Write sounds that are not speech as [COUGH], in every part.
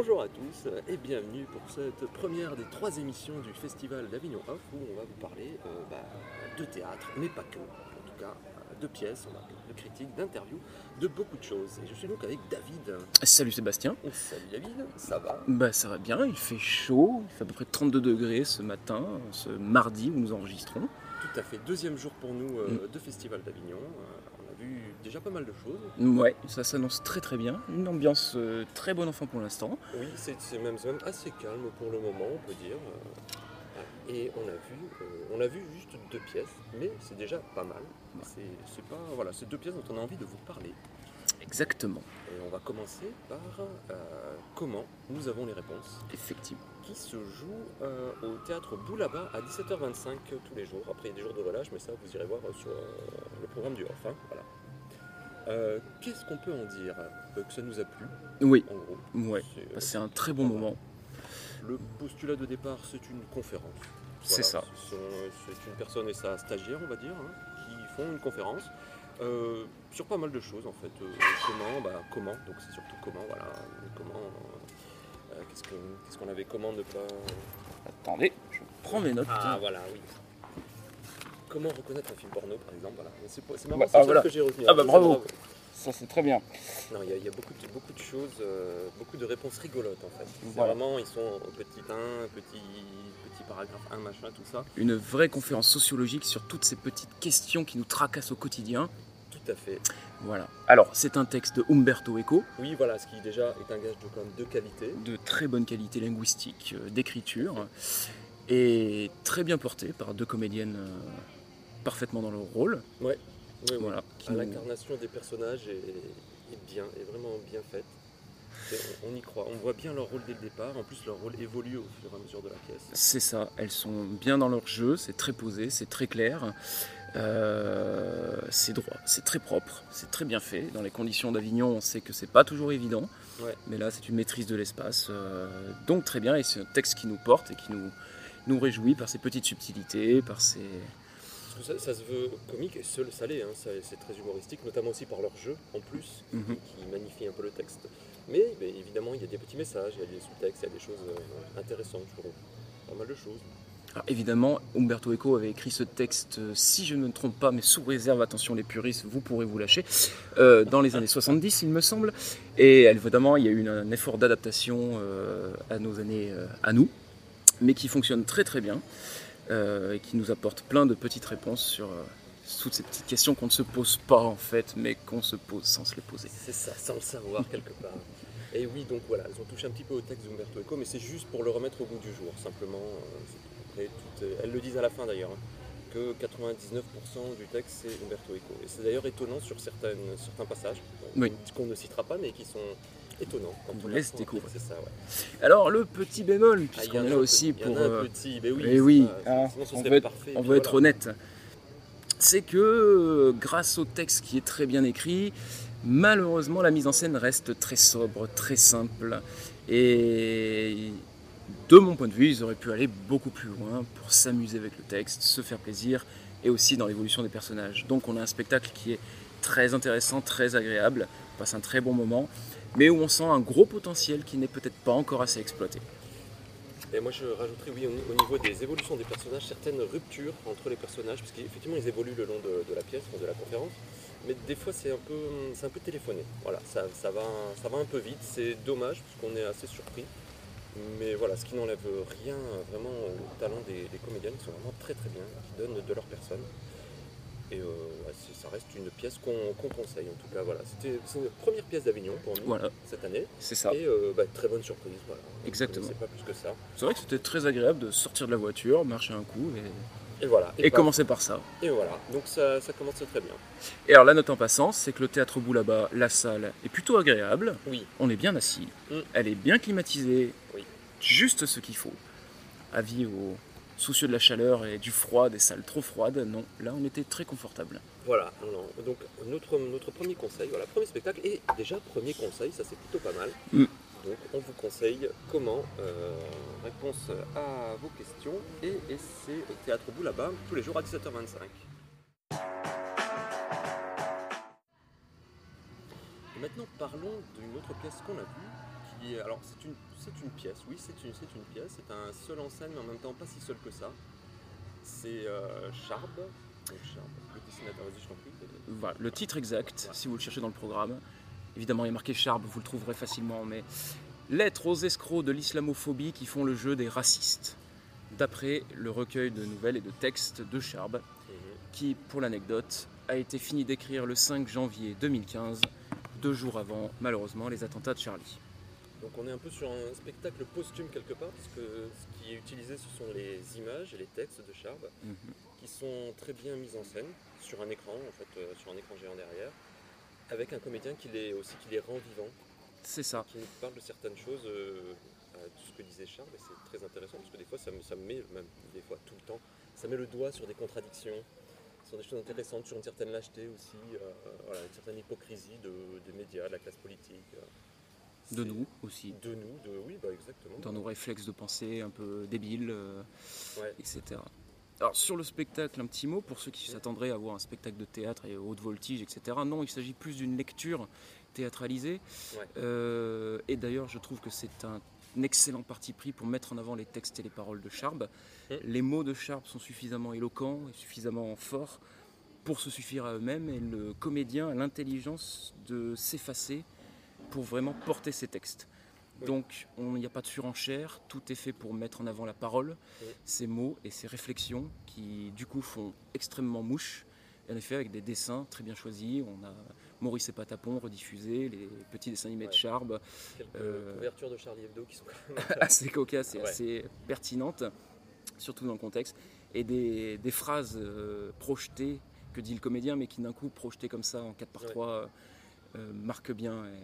Bonjour à tous et bienvenue pour cette première des trois émissions du Festival d'Avignon Off où on va vous parler euh, bah, de théâtre, mais pas que. En tout cas, euh, de pièces, on va parler de critiques, d'interviews, de beaucoup de choses. Et je suis donc avec David. Salut Sébastien. Salut David, ça va? Bah ça va bien, il fait chaud, il fait à peu près 32 degrés ce matin, ce mardi où nous enregistrons. Tout à fait, deuxième jour pour nous euh, de Festival d'Avignon. Euh, déjà pas mal de choses. Ouais, ça s'annonce très très bien, une ambiance euh, très bonne enfant pour l'instant. Oui, c'est même, assez calme pour le moment, on peut dire. Euh, Et on a vu, euh, on a vu juste deux pièces, mais c'est déjà pas mal. C'est c'est pas, voilà, c'est deux pièces dont on a envie de vous parler. Exactement, Et on va commencer par euh, comment nous avons les réponses, effectivement. qui se joue euh, au théâtre Boulaba à 17h25 tous les jours. Après, il y a des jours de relâche, mais ça, vous irez voir sur euh, le programme du off. hein, voilà. Euh, Qu'est-ce qu'on peut en dire Euh, Que ça nous a plu, Oui, ouais, C'est, euh, c'est un très bon moment. Le postulat de départ, c'est une conférence. C'est ça. C'est une personne et sa stagiaire, on va dire, hein, qui font une conférence euh, sur pas mal de choses en fait. Euh, comment, bah, comment, donc c'est surtout comment, voilà. Comment, euh, qu'est-ce que- qu'est-ce qu'on avait, comment ne pas. Attendez, je prends mes notes. Ah voilà, oui. Comment reconnaître un film porno, par exemple, voilà. C'est marrant, Bah, c'est ah, voilà. que j'ai retenu. Ah, bah, bravo. Ça c'est très bien. Non, il y, a- il y a beaucoup de, beaucoup de choses, euh, beaucoup de réponses rigolotes en fait. Voilà. vraiment, ils sont au petit 1, petit, petit paragraphe 1, machin, tout ça. Une vraie conférence sociologique sur toutes ces petites questions qui nous tracassent au quotidien. Tout à fait. Voilà. Alors, c'est un texte de Umberto Eco, Oui, voilà, ce qui déjà est un gage de, quand même, de qualité. de très bonne qualité linguistique, euh, d'écriture, et très bien porté par deux comédiennes euh, parfaitement dans leur rôle. Oui, oui. Voilà, L'incarnation des personnages est, est bien, est vraiment bien faite. On y croit. On voit bien leur rôle dès le départ. En plus, leur rôle évolue au fur et à mesure de la pièce. C'est ça, elles sont bien dans leur jeu, c'est très posé, c'est très clair, euh, c'est droit, c'est très propre, c'est très bien fait. Dans les conditions d'Avignon, on sait que c'est pas toujours évident, Ouais. mais là c'est une maîtrise de l'espace, euh, donc très bien, et c'est un texte qui nous porte et qui nous, nous réjouit par ses petites subtilités, par ses... Ça, ça se veut comique et seul salé. Hein. C'est très humoristique, notamment aussi par leur jeu en plus, Mhm. qui magnifie un peu le texte. Mais, évidemment, il y a des petits messages, il y a des sous-textes, il y a des choses euh, intéressantes, je trouve. Pas mal de choses. Alors, évidemment, Umberto Eco avait écrit ce texte, euh, si je ne me trompe pas, mais sous réserve, attention les puristes, vous pourrez vous lâcher, euh, dans les années 70, il me semble. Et évidemment, il y a eu un effort d'adaptation euh, à nos années, euh, à nous, mais qui fonctionne très très bien et qui nous apporte plein de petites réponses sur euh, toutes ces petites questions qu'on ne se pose pas en fait, mais qu'on se pose sans se les poser. C'est ça, sans le savoir quelque part. Et oui, donc voilà, elles ont touché un petit peu au texte d'Umberto Eco, mais c'est juste pour le remettre au goût du jour, simplement. euh, c'est tout. Après, tout est- elles le disent à la fin d'ailleurs, hein, que 99% du texte c'est Umberto Eco. Et c'est d'ailleurs étonnant sur certaines, certains passages, euh, Oui. qu'on ne citera pas, mais qui sont étonnants. quand on laisse découvrir. C'est ça, ouais. Alors le petit bémol, Ah, puisqu'on en a est là aussi pour... petit, mais oui, oui, sinon on veut être- parfait. on honnête. C'est que euh, grâce au texte qui est très bien écrit, malheureusement la mise en scène reste très sobre, très simple. Et de mon point de vue, ils auraient pu aller beaucoup plus loin pour s'amuser avec le texte, se faire plaisir et aussi dans l'évolution des personnages. Donc on a un spectacle qui est très intéressant, très agréable, on passe un très bon moment, mais où on sent un gros potentiel qui n'est peut-être pas encore assez exploité. Et moi je rajouterais oui au, au niveau des évolutions des personnages, certaines ruptures entre les personnages, parce qu'effectivement ils évoluent le long de, la pièce, de la conférence, mais des fois c'est un peu un téléphoné. Voilà, ça, va, ça va un peu vite, c'est dommage parce qu'on est assez surpris. Mais voilà, ce qui n'enlève rien vraiment au talent des, des comédiennes qui sont vraiment très très bien, qui donnent de leur personne. Et euh, ouais, ça reste une pièce qu'on conseille en tout cas. Voilà, c'était c'est une première pièce d'Avignon pour nous Voilà, cette année. c'est ça. Et euh, bah, très bonne surprise. Voilà. Exactement. C'est pas plus que ça. C'est vrai que c'était très agréable de sortir de la voiture, marcher un coup et, Et voilà. et pas- commencer par ça. Et voilà, donc ça, ça commence très bien. Et alors la note en passant, c'est que le théâtre bout là-bas, la salle est plutôt agréable, Oui, on est bien assis, Mm. elle est bien climatisée, Oui. juste ce qu'il faut. Avis aux soucieux de la chaleur et du froid, des salles trop froides, non, là on était très confortable. voilà. Donc notre, notre premier conseil, voilà, premier spectacle et déjà premier conseil, ça c'est plutôt pas mal. Mm. Donc on vous conseille comment euh, réponse à vos questions et, et c'est au théâtre bout là-bas tous les jours à 17h25. Et maintenant parlons d'une autre pièce qu'on a vue qui alors c'est une, c'est une pièce, oui c'est une, c'est une pièce, c'est un seul en scène mais en même temps pas si seul que ça. C'est euh, Charb, donc Charb, le dessinateur, vas-y je t'en prie. Voilà, le titre exact, si vous le cherchez dans le programme. Évidemment, il est marqué Charb, vous le trouverez facilement, mais Lettres aux escrocs de l'islamophobie qui font le jeu des racistes. D'après le recueil de nouvelles et de textes de Charb, qui, pour l'anecdote, a été fini d'écrire le 5 janvier 2015, deux jours avant, malheureusement, les attentats de Charlie. Donc on est un peu sur un spectacle posthume quelque part, parce que ce qui est utilisé ce sont les images et les textes de Charb, Mhm. qui sont très bien mis en scène sur un écran, en fait, euh, sur un écran géant derrière, avec un comédien qui les, aussi qui les rend vivants, C'est ça. qui nous parle de certaines choses, euh, euh, de ce que disait Charles, et c'est très intéressant, parce que des fois ça me, ça me met, même des fois tout le temps, ça met le doigt sur des contradictions, sur des choses intéressantes, sur une certaine lâcheté aussi, euh, voilà, une certaine hypocrisie de- des médias, de la classe politique. De nous aussi. De nous, de, oui, bah exactement. Dans nos réflexes de pensée un peu débiles, euh, Ouais. etc. Alors sur le spectacle, un petit mot pour ceux qui s'attendraient à voir un spectacle de théâtre et haute voltige, etc. Non, il s'agit plus d'une lecture théâtralisée. Ouais. Euh, et d'ailleurs, je trouve que c'est un excellent parti pris pour mettre en avant les textes et les paroles de Charb. Mm. Les mots de Charb sont suffisamment éloquents et suffisamment forts pour se suffire à eux-mêmes et le comédien a l'intelligence de s'effacer pour vraiment porter ses textes. Oui. Donc on- il n'y a pas de surenchère, tout est fait pour mettre en avant la parole, Oui. ses mots et ses réflexions qui du coup font extrêmement mouche. En effet, avec des dessins très bien choisis, on a Maurice et Patapon rediffusés, les petits dessins animés de Ouais. Charb, Quelques Euh, couvertures de Charlie Hebdo qui sont [LAUGHS] assez cocasses et Ouais. assez pertinentes, surtout dans le contexte, et des, des phrases euh, projetées que dit le comédien, mais qui d'un coup, projetées comme ça en 4 par Ouais. 3 euh, euh, marquent bien et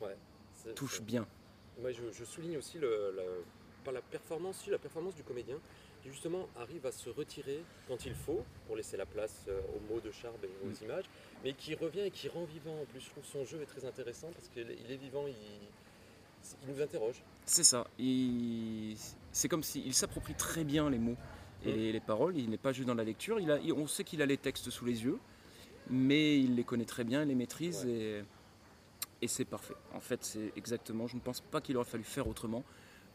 ouais, c'est- bien. Moi, je, je souligne aussi le, le- pas la performance, si la performance du comédien, qui justement arrive à se retirer quand il faut pour laisser la place euh, aux mots de Charb et aux Mm. images, mais qui revient et qui rend vivant. En plus, je trouve son jeu est très intéressant parce qu'il est vivant, il, il nous interroge. C'est ça. Il- C'est comme s'il s'approprie très bien les mots et Mm. les, les paroles. Il n'est pas juste dans la lecture. Il a, il- on sait qu'il a les textes sous les yeux, mais il les connaît très bien, il les maîtrise et, et c'est parfait. En fait, c'est exactement. Je ne pense pas qu'il aurait fallu faire autrement.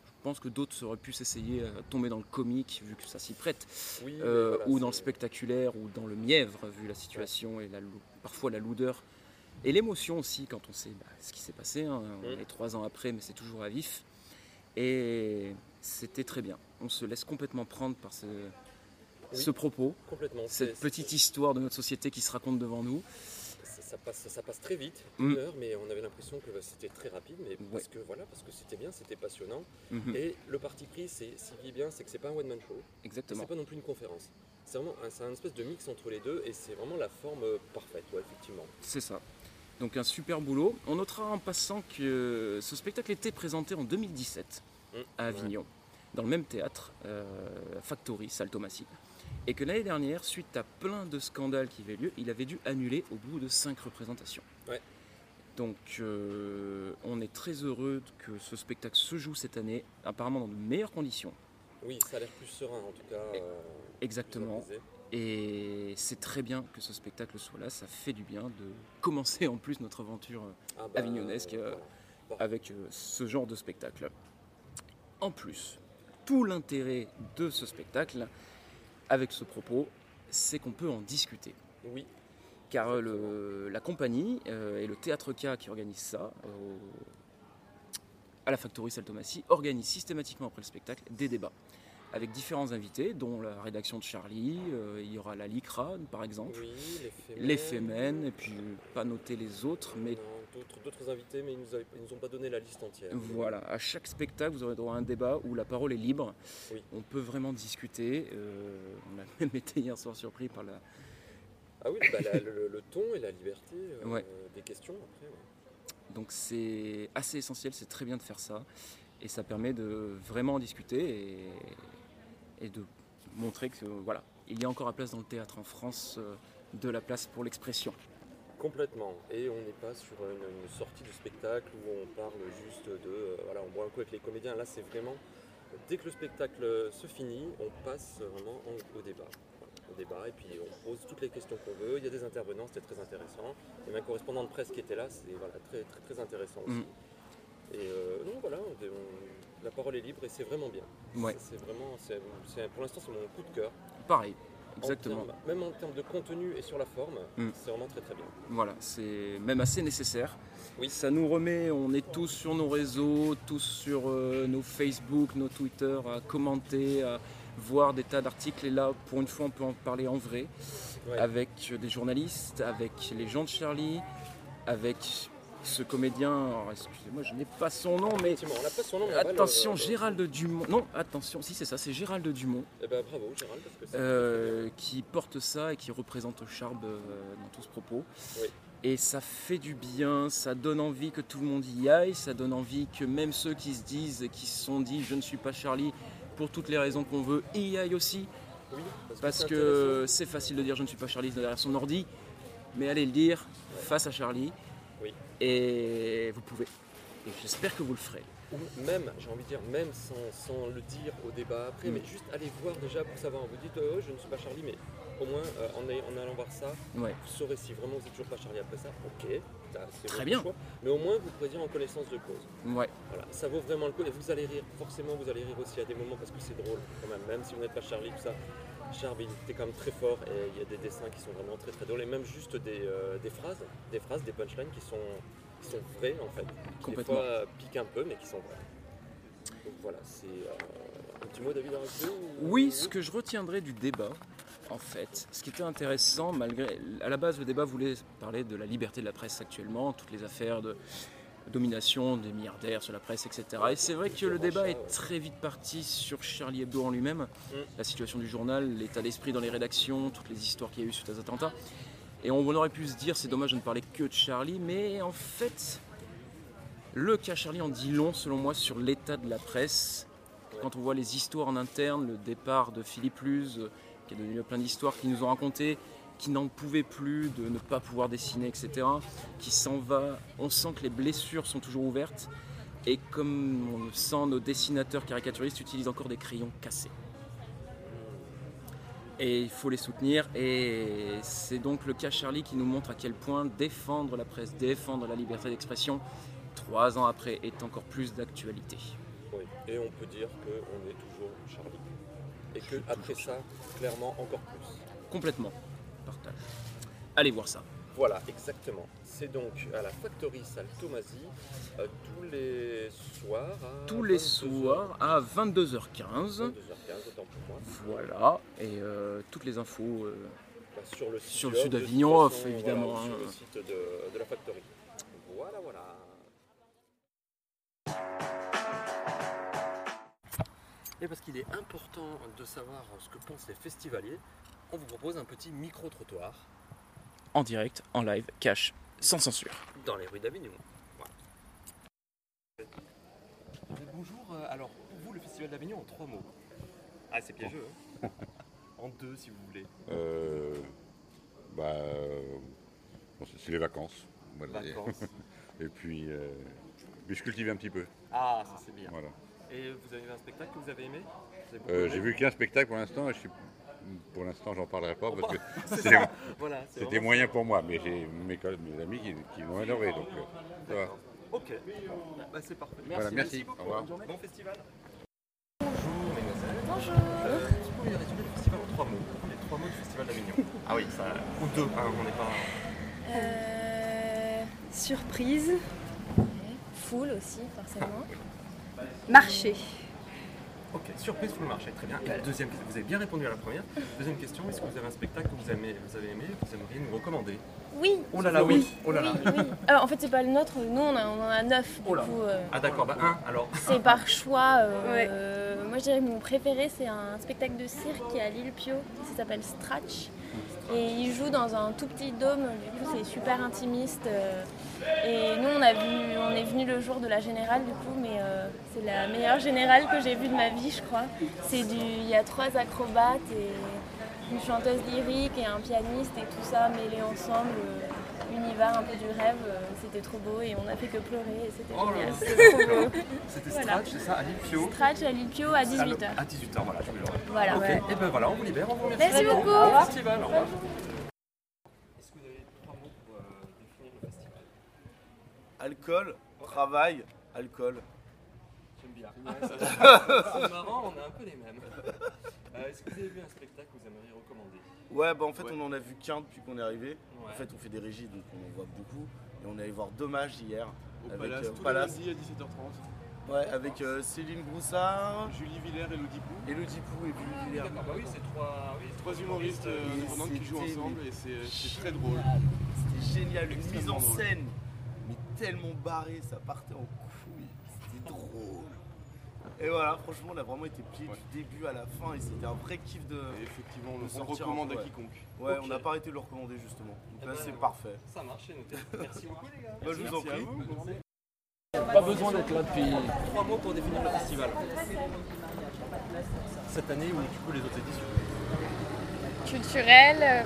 Je pense que d'autres auraient pu s'essayer à tomber dans le comique, vu que ça s'y prête, Oui, euh, voilà, ou dans le spectaculaire, ou dans le mièvre, vu la situation et la, parfois la lourdeur. Et l'émotion aussi, quand on sait bah, ce qui s'est passé. hein. On Mm. est trois ans après, mais c'est toujours à vif. Et c'était très bien. On se laisse complètement prendre par ce, ce propos, cette petite histoire de notre société qui se raconte devant nous. Ça, passe, ça passe très vite, Mm. une heure, mais on avait l'impression que c'était très rapide, mais parce que voilà, parce que c'était bien, c'était passionnant. Mhm, Et le parti pris, c'est vit bien, c'est que c'est pas un one man show. Exactement. C'est pas non plus une conférence. C'est vraiment un, c'est un espèce de mix entre les deux et c'est vraiment la forme euh, parfaite, ouais, effectivement. C'est ça. Donc un super boulot. On notera en passant que ce spectacle était présenté en 2017 Mm. à Avignon, dans le même théâtre, euh, Factory, salle Thomasine. Et que l'année dernière, suite à plein de scandales qui avaient lieu, il avait dû annuler au bout de cinq représentations. Ouais. Donc euh, on est très heureux que ce spectacle se joue cette année, apparemment dans de meilleures conditions. Oui, ça a l'air plus serein en tout cas. euh, Exactement. Et c'est très bien que ce spectacle soit là, ça fait du bien de commencer en plus notre aventure euh, Ah bah, Avignonesque, euh, voilà. avec ce genre de spectacle. En plus, tout l'intérêt de ce spectacle, avec ce propos, c'est qu'on peut en discuter. Oui, Car euh, le- la compagnie euh, et le Théâtre K qui organise ça, au- à la Factory Saltomassi, organisent systématiquement après le spectacle des débats avec différents invités, dont la rédaction de Charlie, euh, il y aura la LICRA par exemple, oui, les Femen. les Femen, et puis pas noter les autres, mais Non, d'autres, invités, mais ils nous, ils nous ont pas donné la liste entière. Voilà, à chaque spectacle, vous aurez droit à un débat où la parole est libre. Oui. On peut vraiment discuter. Euh, on a [LAUGHS] même été hier soir surpris par la. Ah oui, bah, la- le, le ton et la liberté euh, Ouais. des questions après. ouais. Donc c'est assez essentiel, c'est très bien de faire ça. Et ça permet de vraiment en discuter et, et de montrer que voilà, il y a encore la place dans le théâtre en France, euh, de la place pour l'expression. Complètement. Et on n'est pas sur une, une sortie de spectacle où on parle juste de. euh, voilà, on boit un coup avec les comédiens. Là, c'est vraiment. Dès que le spectacle se finit, on passe vraiment en- au débat. Voilà, au débat, et puis on pose toutes les questions qu'on veut. Il y a des intervenants, c'était très intéressant. Il y avait un correspondant de presse qui était là, c'est voilà, très, très, très intéressant aussi. Mm. Et euh, non, voilà, on- on- la parole est libre et c'est vraiment bien. Ouais. C'est vraiment, pour l'instant, c'est mon coup de cœur. Pareil, En exactement. termes- même en termes de contenu et sur la forme, Mm. c'est vraiment très très bien. Voilà, c'est même assez nécessaire. Oui. Ça nous remet, on est tous sur nos réseaux, tous sur euh, nos Facebook, nos Twitter, à commenter, à voir des tas d'articles. Et là, pour une fois, on peut en parler en vrai, Ouais. avec des journalistes, avec les gens de Charlie, avec ce comédien. Alors, excusez-moi, je n'ai pas son nom, mais on pas son nom. attention, Gérald Dumont. Non, attention, si c'est ça, c'est Gérald Dumont. Eh ben, bravo, Gérald, parce que c'est Euh, qui porte ça et qui représente Charb euh, dans tout ce propos. Oui. Et ça fait du bien, ça donne envie que tout le monde y aille, ça donne envie que même ceux qui se disent qui se sont dit je ne suis pas Charlie pour toutes les raisons qu'on veut y aillent aussi. Oui, parce, que c'est facile de dire je ne suis pas Charlie derrière son ordi, mais allez le dire Ouais. face à Charlie. Oui. Et vous pouvez. Et j'espère que vous le ferez. Ou même, j'ai envie de dire, même sans, sans le dire au débat après, Mm. mais juste aller voir déjà pour savoir. Vous dites, euh, je ne suis pas Charlie, mais au moins euh, en, allant voir ça, Ouais. vous saurez si vraiment vous n'êtes toujours pas Charlie après ça. Ok, c'est Très bien. choix. Mais au moins, vous pourrez dire en connaissance de cause. Ouais. Voilà, ça vaut vraiment le coup. Et vous allez rire, forcément, vous allez rire aussi à des moments parce que c'est drôle quand même. Même si vous n'êtes pas Charlie, tout ça. Charlie, il était quand même très fort et il y a des dessins qui sont vraiment très très drôles. Et même juste des, euh, des phrases, des phrases, des punchlines qui sont, qui sont vraies en fait. Qui Complètement. des fois euh, piquent un peu, mais qui sont vraies. Donc voilà, c'est euh, un petit mot David à ou- Oui, ce que je retiendrai du débat, en fait, ce qui était intéressant, malgré. À la base, le débat voulait parler de la liberté de la presse actuellement, toutes les affaires de domination des milliardaires sur la presse, etc. Et c'est vrai que le débat est très vite parti sur Charlie Hebdo en lui-même, la situation du journal, l'état d'esprit dans les rédactions, toutes les histoires qu'il y a eu suite aux attentats. Et on aurait pu se dire, c'est dommage de ne parler que de Charlie, mais en fait, le cas Charlie en dit long, selon moi, sur l'état de la presse. Quand on voit les histoires en interne, le départ de Philippe Luz, qui a donné lieu à plein d'histoires, qui nous ont raconté qui n'en pouvait plus de ne pas pouvoir dessiner, etc., qui s'en va. On sent que les blessures sont toujours ouvertes. Et comme on le sent, nos dessinateurs caricaturistes utilisent encore des crayons cassés. Et il faut les soutenir. Et c'est donc le cas Charlie qui nous montre à quel point défendre la presse, défendre la liberté d'expression, trois ans après, est encore plus d'actualité. Oui, et on peut dire qu'on est toujours Charlie. Et que après ça, clairement, encore plus. Complètement. Partage. Allez voir ça. Voilà, exactement. C'est donc à la Factory Salle Tomasi, euh, tous les soirs à Tous les 22 soirs à 22h15. 22h15, autant pour moi. Voilà. Et euh, toutes les infos. euh, Bah, sur le site, Sur le sud d'Avignon, off, évidemment, voilà, hein. sur le site de, de la Factory. Voilà, voilà. Et parce qu'il est important de savoir ce que pensent les festivaliers, on vous propose un petit micro-trottoir en direct, en live, cash, sans censure. dans les rues d'Avignon. Voilà. Bonjour, euh, alors pour vous le Festival d'Avignon en trois mots. Ah c'est piégeux hein [LAUGHS] En deux si vous voulez. Euh, bah, euh, bon, c'est- les vacances. Vacances. [LAUGHS] Et puis, euh, puis je cultive un petit peu. Ah ça c'est bien. Voilà. Et vous avez vu un spectacle que vous avez aimé? Euh, J'ai vu qu'un spectacle pour l'instant. et je suis- Pour l'instant, j'en parlerai pas parce que [LAUGHS] C'est c'était. Voilà, moyen pour moi. Mais j'ai mes, mes amis qui, qui l'ont adoré. Donc, euh, ça va. Ok, bah, c'est parfait. Voilà, merci. beaucoup. Au revoir. Bonne journée. Bon festival. Bonjour, mesdemoiselles. Bonjour. Euh, Est-ce que vous pouvez résumer le festival en trois mots Les trois mots du festival d'Avignon. Ah oui, ça. Ou deux, hein, on n'est pas. Euh, surprise. Foule aussi, forcément. Marché. Ok, surprise pour le marché, très bien. Et deuxième question, vous avez bien répondu à la première. Deuxième question, est-ce que vous avez un spectacle que vous avez, vous avez aimé que vous aimeriez nous recommander? Oui. Oh là là, oui. Oh là oui, là. oui. Euh, en fait, c'est pas le nôtre. Nous, on, a- on en a neuf. Du Oh là. coup, euh, Ah d'accord, bah un alors. c'est par [LAUGHS] choix. euh, Ouais. euh, moi, je dirais que mon préféré, c'est un spectacle de cirque qui est à l'île Pio. Ça s'appelle Stratch. Et il joue dans un tout petit dôme. Du coup, c'est super intimiste. euh, et nous, on, a vu, on est venu le jour de la générale, du coup, mais euh, c'est la meilleure générale que j'ai vue de ma vie, je crois. C'est du, il y a trois acrobates et une chanteuse lyrique et un pianiste et tout ça mêlé ensemble. L'univers un peu du rêve, euh, c'était trop beau et on a fait que pleurer et c'était Oh génial. C'était trop beau. [LAUGHS] C'était Voilà. Stratch, c'est ça, à l'Ipio Stratch à l'Ipio à 18h. À 18h, voilà, je vous l'aurai. Voilà. Ok, et ben voilà, on vous libère, on vous remercie. Merci beaucoup. Bon festival, au revoir. Est-ce que vous avez trois mots pour euh, définir le festival? Alcool, travail alcool. J'aime bien. [LAUGHS] c'est marrant, on a un peu les mêmes. Euh, Est-ce que vous avez vu un spectacle que vous aimeriez recommander Ouais, bah en fait, Ouais. on en a vu qu'un depuis qu'on est arrivé. En fait, on fait des régies, donc on en voit beaucoup. Et on est allé voir Dommage hier. Au avec, Palace, euh, tous Palace. les lundis à 17h30. Ouais, avec euh, Céline Broussard, Julie Villers et Lodi Pou. Elodie Pou et Julie Villers. D'accord, bah oui, c'est trois, oui, Trois humoristes euh, indépendants qui jouent ensemble et c'est c'est très drôle. C'était génial, une mise en drôle. scène, mais tellement barré, ça partait en couille. C'était drôle. Et voilà, franchement, on a vraiment été pliés Ouais. du début à la fin et c'était un vrai kiff de. Et effectivement, on de le sortir recommande peu, à ouais. quiconque. Ouais, on n'a pas arrêté de le recommander justement. Donc Eh là, ben, c'est parfait. Ça marche, noté. Merci beaucoup les gars. Bah, je vous en prie. Pas besoin d'être là depuis. Trois mots pour définir le festival. Cette année ou du coup les autres éditions culturel, euh,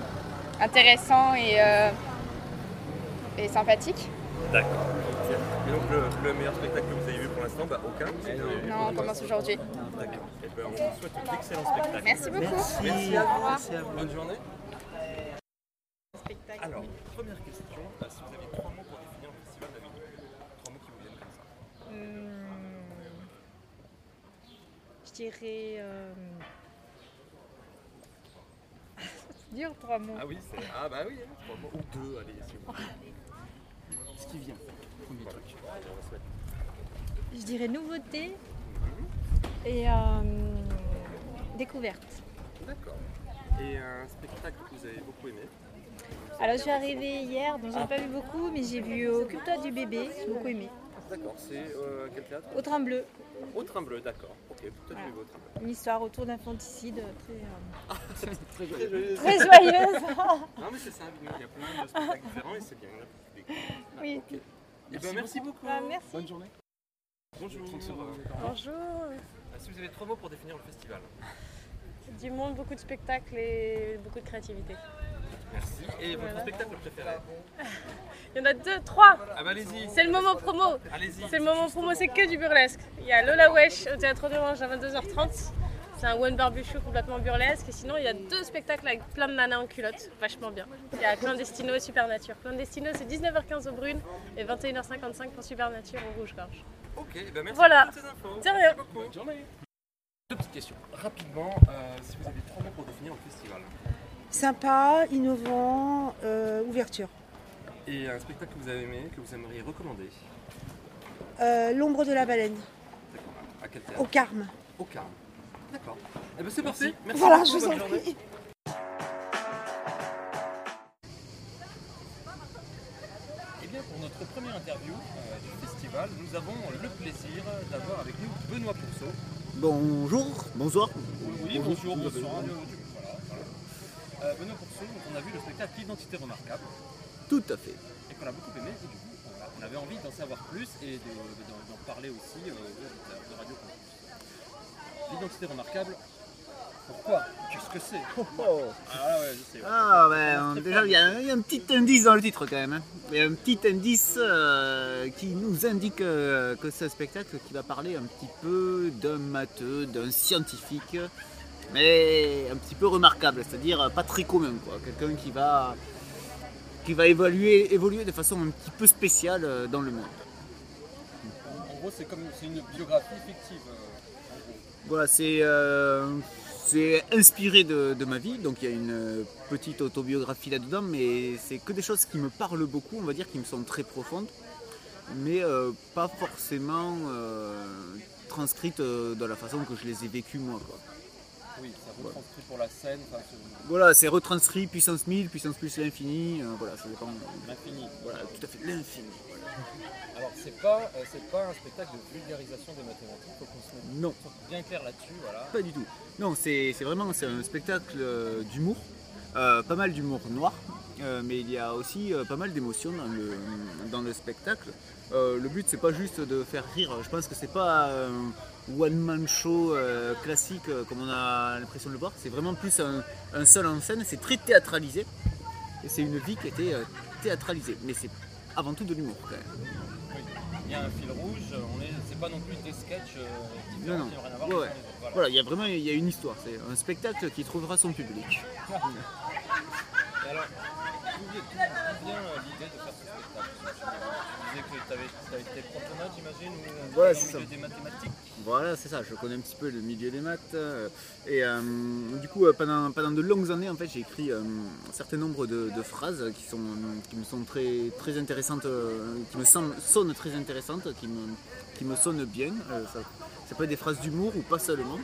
intéressant et, euh, et sympathique. D'accord. Et donc le, le meilleur spectacle que vous avez vu l'instant, bah aucun. Non, on commence aujourd'hui. D'accord. Et ben on vous souhaite d'excellents spectacles. Merci beaucoup. Merci à vous. revoir. Bonne journée. Alors, première question, euh, si vous avez trois mots pour définir le festival d'Avignon, trois mots qui vous viennent comme ça. Hum, je dirais. euh, c'est [LAUGHS] dur, trois mots. Ah oui, c'est. Ah bah oui, trois mots. Ou deux, allez, si vous voulez. Ce qui vient. Premier truc. On va se mettre. Je dirais nouveauté et euh, découverte. D'accord. Et un spectacle que vous avez beaucoup aimé? Alors, je suis arrivée hier, donc j'en ai pas vu beaucoup, mais j'ai vu Occupe-toi du bébé, j'ai beaucoup aimé. D'accord, c'est euh, quel théâtre? Au train bleu, Au train bleu, d'accord. Ok, peut-être Voilà. au train bleu. une histoire autour d'infanticide très, euh, [LAUGHS] Très joli. très joyeuse. [LAUGHS] Non mais c'est ça, il y a plein de spectacles différents et c'est bien. oui. Et ben merci beaucoup. Ah, merci. Bonne journée. Bonjour. Bonjour, Si vous avez trois mots pour définir le festival. du monde, beaucoup de spectacles et beaucoup de créativité. Merci. Et votre Voilà. spectacle préféré [LAUGHS] Il y en a deux, trois Ah bah allez-y. C'est le moment promo Allez-y. C'est le moment promo, c'est que du burlesque. Il y a Lola Wesh au Théâtre d'Orange à 22h30. C'est un one barbecue complètement burlesque. Et sinon, il y a deux spectacles avec plein de nanas en culotte. Vachement bien. Il y a Clandestino et Supernature. Clandestino, c'est 19h15 au Brune et 21h55 pour Supernature au Rouge-Gorge. Ok, eh ben merci Voilà. pour toutes ces infos. Merci beaucoup. Bonne journée. Deux petites questions. Rapidement, euh, si vous avez trois mots pour définir le festival. Sympa, innovant, euh, ouverture. Et un spectacle que vous avez aimé, que vous aimeriez recommander. Euh, L'ombre de la baleine, D'accord. À quel théâtre au Carme. Au Carme. D'accord. Eh ben c'est parti. Merci Voilà, je vous bonne en journée. prie. Eh bien, pour notre première interview euh, du festival, nous avons le plaisir d'avoir avec nous Benoît Pourceau. Bonjour, bonsoir. Oui, bonjour, bonsoir. Voilà, voilà. Euh, Benoît Pourceau, on a vu le spectacle Identité remarquable Tout à fait. et qu'on a beaucoup aimé. Et du coup, on, avait envie d'en savoir plus et de- de- d'en parler aussi euh, de, de Radio Campus. L'identité remarquable, pourquoi Qu'est-ce que c'est Ah ouais, je sais. ouais. Ah, ben, déjà, il y, a un- il y a un petit indice dans le titre quand même. hein. Il y a un petit indice euh, qui nous indique euh, que c'est un spectacle qui va parler un petit peu d'un matheux, d'un scientifique, mais un petit peu remarquable, c'est-à-dire pas très commun. quoi. Quelqu'un qui va, qui va évoluer, évoluer de façon un petit peu spéciale euh, dans le monde. En gros, c'est comme c'est une biographie fictive. Voilà, c'est euh, c'est inspiré de, de ma vie, donc il y a une petite autobiographie là-dedans, mais c'est que des choses qui me parlent beaucoup, on va dire, qui me sont très profondes, mais euh, pas forcément euh, transcrites euh, de la façon que je les ai vécues moi. Quoi. Oui, ça retranscrit pour la scène, enfin, c'est Voilà, c'est retranscrit puissance 1000, puissance plus l'infini, euh, voilà, ça dépend. l'infini. Voilà, tout à fait, l'infini. Alors, c'est pas, euh, c'est pas un spectacle de vulgarisation des mathématiques, faut qu'on se mette Non. bien clair là-dessus, voilà. Pas du tout. Non, c'est c'est vraiment c'est un spectacle euh, d'humour, euh, pas mal d'humour noir, euh, mais il y a aussi euh, pas mal d'émotions dans le, dans le spectacle. Le but c'est pas juste de faire rire, je pense que c'est pas un one man show classique comme on a l'impression de le voir, c'est vraiment plus un, un seul en scène, c'est très théâtralisé et c'est une vie qui était théâtralisée, mais c'est avant tout de l'humour quand même. Oui. Il y a un fil rouge, on est, c'est pas non plus des sketchs euh, Non, non. qui n'ont rien à voir Ouais, ouais. voilà. Voilà, il y a vraiment il y a une histoire, c'est un spectacle qui trouvera son public. [LAUGHS] Et alors, d'où vient, l'idée de faire été prof de maths, j'imagine, ou Voilà, dans c'est ça. des mathématiques. Voilà, c'est ça, je connais un petit peu le milieu des maths. euh, et euh, du coup, euh, pendant, pendant de longues années, en fait, j'ai écrit euh, un certain nombre de, de phrases qui, sont, qui me sont très, très intéressantes, euh, qui me semblent- sonnent très intéressantes, qui me, qui me sonnent bien. Euh, ça, ça peut être des phrases d'humour ou pas seulement.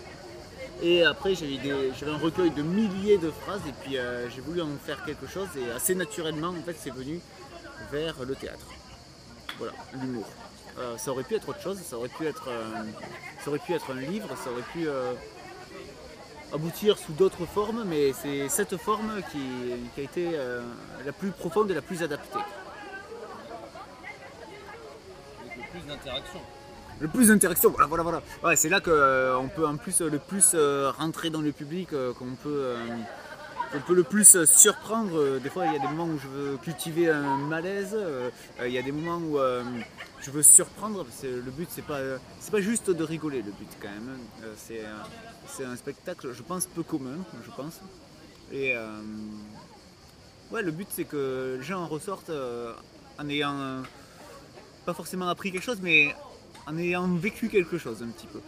Et après, j'avais un recueil de milliers de phrases et puis euh, j'ai voulu en faire quelque chose et assez naturellement, en fait, c'est venu vers le théâtre. Voilà, l'humour. Euh, ça aurait pu être autre chose, ça aurait pu être, euh, ça aurait pu être un livre, ça aurait pu euh, aboutir sous d'autres formes, mais c'est cette forme qui, qui a été la plus profonde et la plus adaptée. Avec le plus d'interaction. Le plus d'interaction, voilà, voilà, voilà. Ouais, c'est là qu'on peut en plus le plus rentrer dans le public, qu'on peut, qu'on peut le plus euh, surprendre. Euh, Des fois, il y a des moments où je veux cultiver un malaise, euh, il y a des moments où je veux surprendre. Le but, c'est pas, c'est pas juste de rigoler, le but quand même. C'est, c'est un spectacle, je pense, peu commun, je pense. Et ouais, le but, c'est que les gens en ressortent en ayant pas forcément appris quelque chose, mais en ayant vécu quelque chose un petit peu.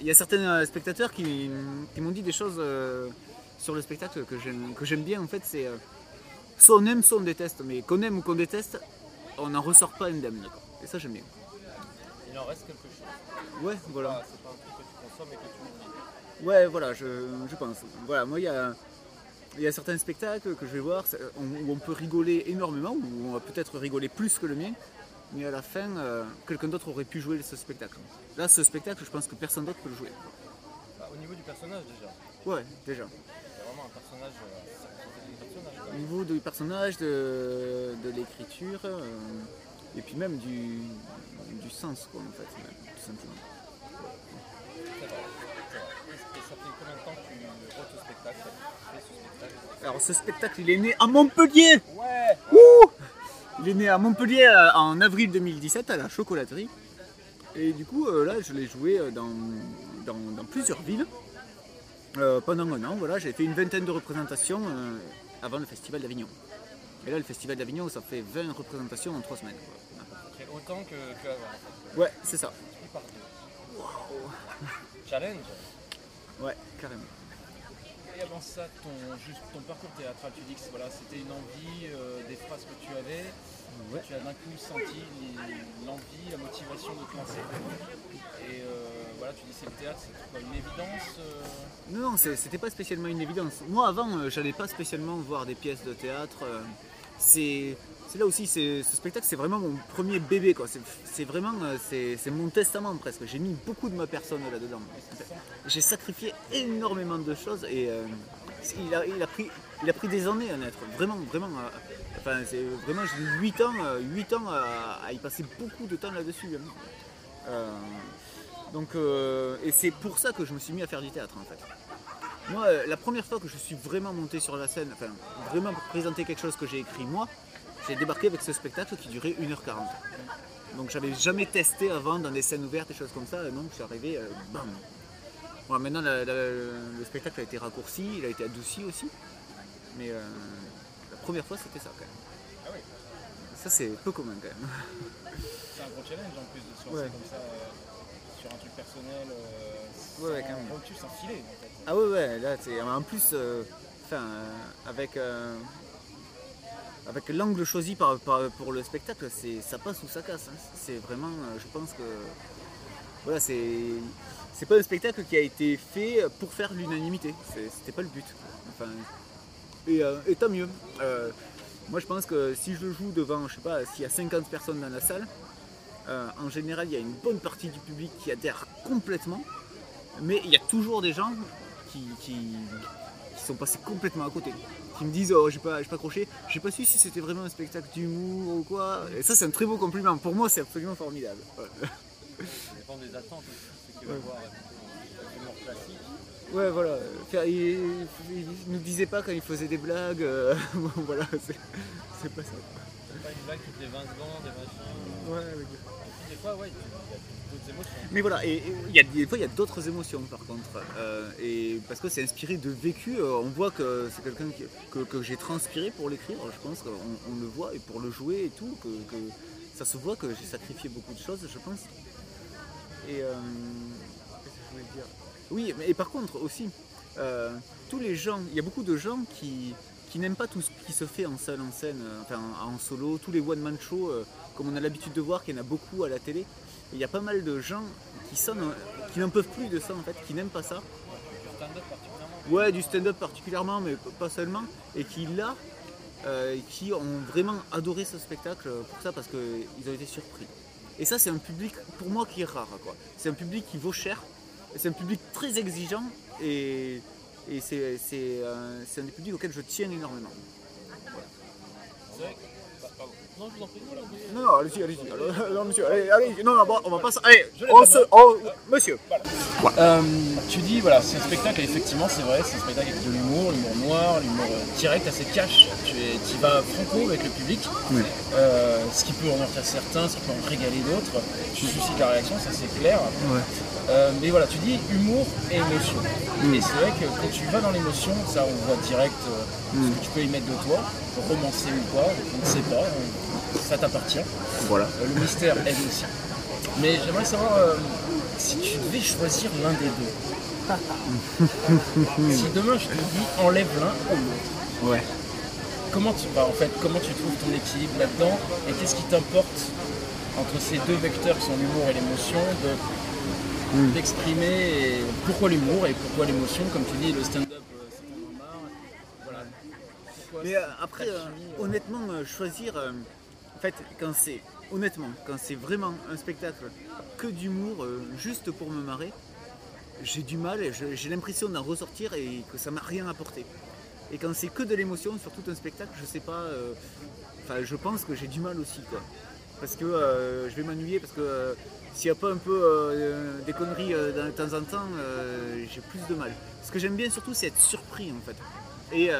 Il y a certains spectateurs qui, m'ont dit des choses sur le spectacle que j'aime, que j'aime bien en fait, c'est euh, soit on aime, soit on déteste, mais qu'on aime ou qu'on déteste, on n'en ressort pas indemne. d'accord. Et ça j'aime bien. Il en reste quelque chose. Ouais, voilà. Ah, C'est pas un truc que tu consommes et que tu. Ouais, voilà, je, je pense. Voilà, moi, il y a, il y a certains spectacles que je vais voir où on peut rigoler énormément, où on va peut-être rigoler plus que le mien, mais à la fin, euh, quelqu'un d'autre aurait pu jouer ce spectacle. Là, ce spectacle, je pense que personne d'autre peut le jouer. Bah, au niveau du personnage déjà. Ouais, déjà. Vraiment un personnage. euh. Au niveau du personnage, de, de l'écriture, euh, et puis même du, du sens, quoi, en fait, même, tout simplement. C'est vrai, c'est vrai. Et ça fait combien de temps que tu rôtes spectacle ce spectacle Alors, ce spectacle, il est né à Montpellier Ouais Ouh Il est né à Montpellier euh, en avril 2017 à la chocolaterie. Et du coup, là, je l'ai joué dans, dans, dans plusieurs villes. Euh, pendant un an, voilà, j'ai fait une vingtaine de représentations euh, avant le Festival d'Avignon. Et là, le Festival d'Avignon, ça fait 20 représentations en 3 semaines. quoi. C'est autant que, que avant. Ouais, c'est ça. Challenge Ouais, carrément. Et avant ça, ton, juste, ton parcours théâtral, tu dis que voilà, c'était une envie, euh, des phrases que tu avais. Ouais. Tu as d'un coup senti l'envie, la motivation de te lancer. Et euh, voilà, tu dis c'est le théâtre, c'est quoi une évidence euh, Non, non, c'était pas spécialement une évidence. Moi, avant, j'allais pas spécialement voir des pièces de théâtre. c'est c'est là aussi, ce spectacle, c'est vraiment mon premier bébé. C'est vraiment, euh, c'est mon testament presque. J'ai mis beaucoup de ma personne là-dedans. J'ai sacrifié énormément de choses et euh, il, a, pris, il a pris des années à naître. Vraiment, vraiment. euh, enfin, c'est vraiment, j'ai eu 8 ans, euh, huit ans à, y passer beaucoup de temps là-dessus. hein. Donc, et c'est pour ça que je me suis mis à faire du théâtre en fait. Moi, la première fois que je suis vraiment monté sur la scène, enfin, vraiment pour présenter quelque chose que j'ai écrit moi, j'ai débarqué avec ce spectacle qui durait 1h40. Donc j'avais jamais testé avant dans des scènes ouvertes, des choses comme ça, et donc je suis arrivé, euh, bam Bon, maintenant la- la- le spectacle a été raccourci, il a été adouci aussi, mais euh, la première fois c'était ça quand même. Ah oui. Ça c'est peu commun quand même. C'est un gros challenge en plus de se lancer Ouais. comme ça euh, sur un truc personnel. Ouais, quand même. recul, sans filet en fait. Ah ouais ouais là c'est en plus enfin avec avec l'angle choisi pour le spectacle ça passe ou ça casse hein. c'est vraiment euh, je pense que voilà c'est c'est pas un spectacle qui a été fait pour faire l'unanimité c'était pas le but enfin et, euh, tant mieux Euh, moi je pense que si je le joue devant je sais pas s'il y a 50 personnes dans la salle en général il y a une bonne partie du public qui adhère complètement mais il y a toujours des gens qui- qui sont passés complètement à côté. Qui me disent oh j'ai pas, j'ai pas accroché, j'ai pas su si c'était vraiment un spectacle d'humour ou quoi. Et ça c'est un très beau compliment. Pour moi c'est absolument formidable. Ouais, Ça dépend des attentes aussi. Ceux qui Ouais. veulent voir euh, l'humour classique. Ouais, voilà. Il, il nous disait pas quand il faisait des blagues. euh, [LAUGHS] bon, voilà, c'est c'est pas ça. C'est pas une blague toutes les 20 secondes, des machins. Ouais, ouais. Et puis des fois, ouais, il y a Mais voilà, et il y a, des fois il y a d'autres émotions par contre. Euh, et parce que c'est inspiré de vécu, euh, on voit que c'est quelqu'un que, que j'ai transpiré pour l'écrire, je pense qu'on on le voit, et pour le jouer et tout, que, ça se voit que j'ai sacrifié beaucoup de choses, je pense. Et euh, Oui, mais et par contre aussi, tous les gens, il y a beaucoup de gens qui, qui n'aiment pas tout ce qui se fait en seul en scène, enfin en, solo, tous les one-man shows, comme on a l'habitude de voir, qu'il y en a beaucoup à la télé. Il y a pas mal de gens qui sonnent, qui n'en peuvent plus de ça en fait, qui n'aiment pas ça. Stand-up particulièrement. Ouais, du stand-up particulièrement, mais pas seulement. Et qui là, euh, qui ont vraiment adoré ce spectacle pour ça parce qu'ils ont été surpris. Et ça, c'est un public pour moi qui est rare. C'est un public qui vaut cher. C'est un public très exigeant et, et c'est c'est, euh, c'est un des publics auxquels je tiens énormément vrai que. bah, pardon. Non, je vous en prie. Non, non, allez-y, allez-y. [LAUGHS] Non, monsieur, allez, allez, non, non, bon, on va pas. Allez, on se. on- Monsieur. Euh, tu dis, voilà, c'est un spectacle, et effectivement, c'est vrai, c'est un spectacle avec de l'humour, l'humour noir, l'humour euh, direct, assez cash. Tu, es, tu vas franco avec le public, Oui. euh, ce qui peut en heurter certains, ce qui peut en régaler d'autres. Tu suscites la réaction, ça c'est clair. Euh, mais voilà, tu dis humour et émotion. Mm. Et c'est vrai que quand tu vas dans l'émotion, ça on voit direct euh, Mm. ce que tu peux y mettre de toi, romancé ou pas, on ne sait pas, on- ça t'appartient. Voilà. Euh, le mystère aide aussi. Mais j'aimerais savoir si tu devais choisir l'un des deux. [LAUGHS] si demain je te dis enlève l'un ou l'autre. Ouais. Comment tu, bah, en fait, comment tu trouves ton équilibre là-dedans et qu'est-ce qui t'importe entre ces deux vecteurs qui sont l'humour et l'émotion de Mm. d'exprimer pourquoi l'humour et pourquoi l'émotion comme tu dis le stand-up euh, c'est ton en marre voilà Pourquoi Mais euh, après, euh, honnêtement, choisir, en fait, quand c'est, honnêtement, quand c'est vraiment un spectacle que d'humour, euh, juste pour me marrer, j'ai du mal, j'ai l'impression d'en ressortir et que ça m'a rien apporté. Et quand c'est que de l'émotion sur tout un spectacle, je sais pas, euh, enfin, je pense que j'ai du mal aussi, quoi. Parce que euh, je vais m'ennuyer, parce que s'il n'y a pas un peu euh, des conneries euh, de temps en temps, euh, j'ai plus de mal. Ce que j'aime bien surtout, c'est être surpris, en fait. Et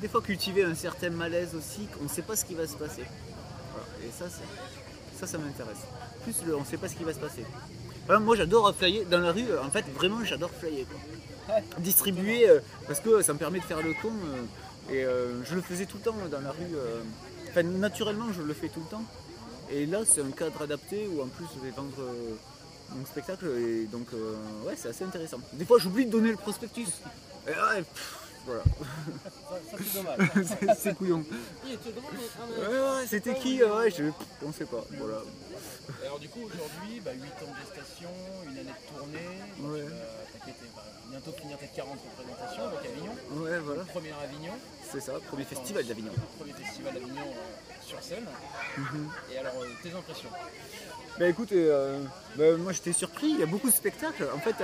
des fois cultiver un certain malaise aussi, on ne sait pas ce qui va se passer. Voilà. Et ça, ça, ça m'intéresse. Plus le, on ne sait pas ce qui va se passer. Voilà, moi, j'adore flyer dans la rue. En fait, vraiment, j'adore flyer. quoi. Distribuer, parce que ça me permet de faire le con. et je le faisais tout le temps dans la rue. Enfin, naturellement, je le fais tout le temps. Et là, c'est un cadre adapté où en plus, je vais vendre euh, mon spectacle. Et donc, euh, ouais, c'est assez intéressant. Des fois, j'oublie de donner le prospectus. Et ouais, pff, voilà. Ça, c'est dommage. [LAUGHS] C'est- c'est couillon. Il était drôle, mais- mais- Ouais, ouais, c'était qui euh, Ouais, je... on sait pas. Voilà. Et alors du coup aujourd'hui, bah, 8 ans de gestation, une année de tournée, donc, Ouais. euh, bah, bientôt finir tes 40 représentations, donc Avignon. Ouais, voilà. Premier Avignon. C'est ça, premier festival d'Avignon. Premier festival d'Avignon euh, sur scène. Mhm. Et alors euh, tes impressions Bah écoute, euh, bah, moi j'étais surpris, il y a beaucoup de spectacles. En fait,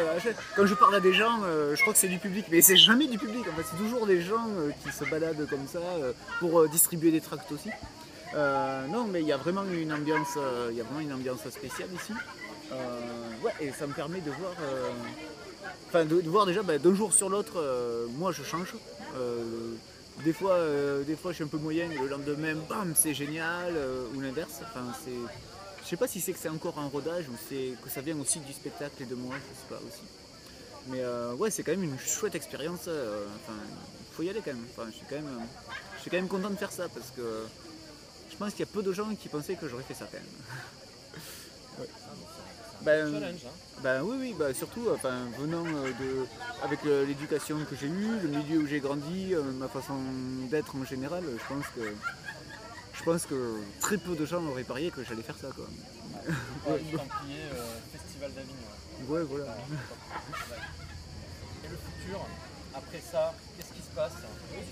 quand je parle à des gens, je crois que c'est du public, mais c'est jamais du public. En fait, c'est toujours des gens qui se baladent comme ça pour distribuer des tracts aussi. Non, mais il y a vraiment une ambiance, il y a vraiment une ambiance spéciale ici. Ouais, et ça me permet de voir, enfin de, de voir déjà bah, d'un jour sur l'autre, moi je change. Des fois, euh, des fois je suis un peu moyen, et le lendemain, bam, c'est génial, euh, ou l'inverse. Enfin, c'est, je sais pas si c'est que c'est encore un rodage ou que ça vient aussi du spectacle et de moi, je sais pas aussi. Mais euh, ouais, c'est quand même une chouette expérience. enfin, il faut y aller quand même. Enfin, je suis quand même, je suis quand même content de faire ça parce que je pense qu'il y a peu de gens qui pensaient que j'aurais fait ça quand même. Ouais. Ben, challenge, hein. ben oui, oui, ben surtout enfin, venant euh, de, avec l'éducation que j'ai eue, le milieu où j'ai grandi, euh, ma façon d'être en général, je pense que je pense que très peu de gens auraient parié que j'allais faire ça quoi. Ouais, estampillé, euh, Festival d'Avignon. Ouais, voilà. Ouais. Et le futur, après ça, qu'est-ce qui se passe?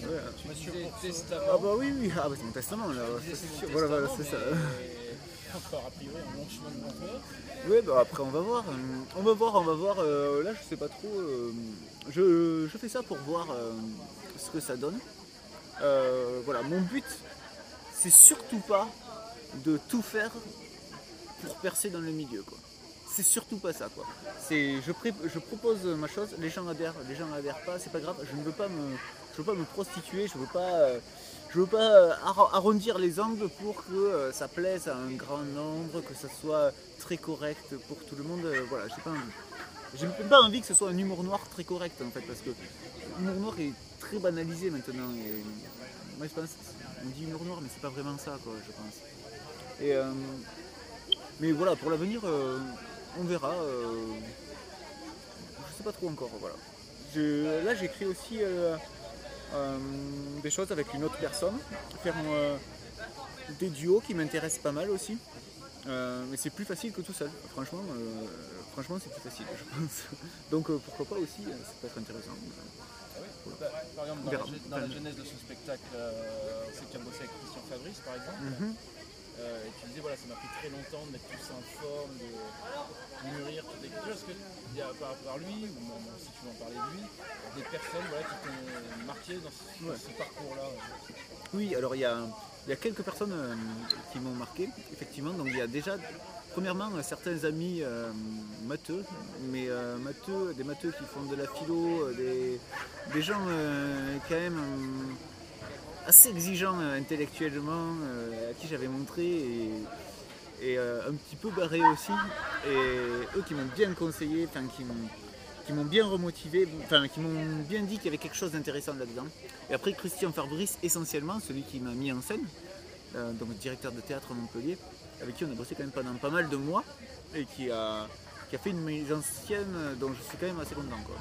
Ouais. Monsieur testament. Ah bah oui, oui, ah bah c'est mon testament là. Disais c'est sûr. Voilà, voilà, c'est ça. mais Encore priori un. Oui, bah après on va voir. On va voir, on va voir. euh, là, je sais pas trop. euh, je, je fais ça pour voir euh, ce que ça donne. Voilà, mon but, c'est surtout pas de tout faire pour percer dans le milieu, quoi. C'est surtout pas ça, quoi. C'est, je, je propose ma chose, les gens adhèrent, les gens adhèrent pas, c'est pas grave. Je ne veux pas me, je veux pas me prostituer, je veux pas, je veux pas euh, arro- arrondir les angles pour que euh, ça plaise à un grand nombre, que ça soit très correct pour tout le monde. euh, voilà, j'ai pas envie. Même pas envie que ce soit un humour noir très correct en fait, parce que l'humour noir est très banalisé maintenant. Moi je pense, on dit humour noir, mais c'est pas vraiment ça, quoi, je pense. Mais voilà, pour l'avenir, on verra. euh, je sais pas trop encore. Voilà. Là, j'écris aussi des choses avec une autre personne, faire euh, des duos qui m'intéressent pas mal aussi. Euh, mais c'est plus facile que tout seul. Franchement, euh, franchement, c'est plus facile, je pense. [LAUGHS] Donc euh, pourquoi pas aussi, euh, ça peut être intéressant. Bah, par exemple, dans, la, gé- dans la genèse de ce spectacle, euh, sait que tu as bossé avec Christian Fabrice par exemple. Mhm. Euh, et tu disais, voilà, ça m'a pris très longtemps de mettre tout ça en forme, de mûrir toute l'écriture. Est-ce qu'il y a par rapport à lui, ou même si tu veux en parler de lui, des personnes voilà, qui t'ont marqué dans ce, dans Ouais. ce parcours-là Oui, alors il y a, y a quelques personnes euh, qui m'ont marqué, effectivement. Donc il y a déjà, premièrement, euh, certains amis euh, matheux, mais euh, matheux, des matheux qui font de la philo, euh, des, des gens euh, quand même euh, assez exigeants euh, intellectuellement, euh, à qui j'avais montré et, euh, un petit peu barré aussi. Et eux qui m'ont bien conseillé, qui m'ont bien remotivé, enfin qui m'ont bien dit qu'il y avait quelque chose d'intéressant là-dedans. Et après Christian Fabrice essentiellement, celui qui m'a mis en scène, donc directeur de théâtre à Montpellier, avec qui on a bossé quand même pendant pas mal de mois et qui a, qui a fait une mise en scène dont je suis quand même assez content. Quoi.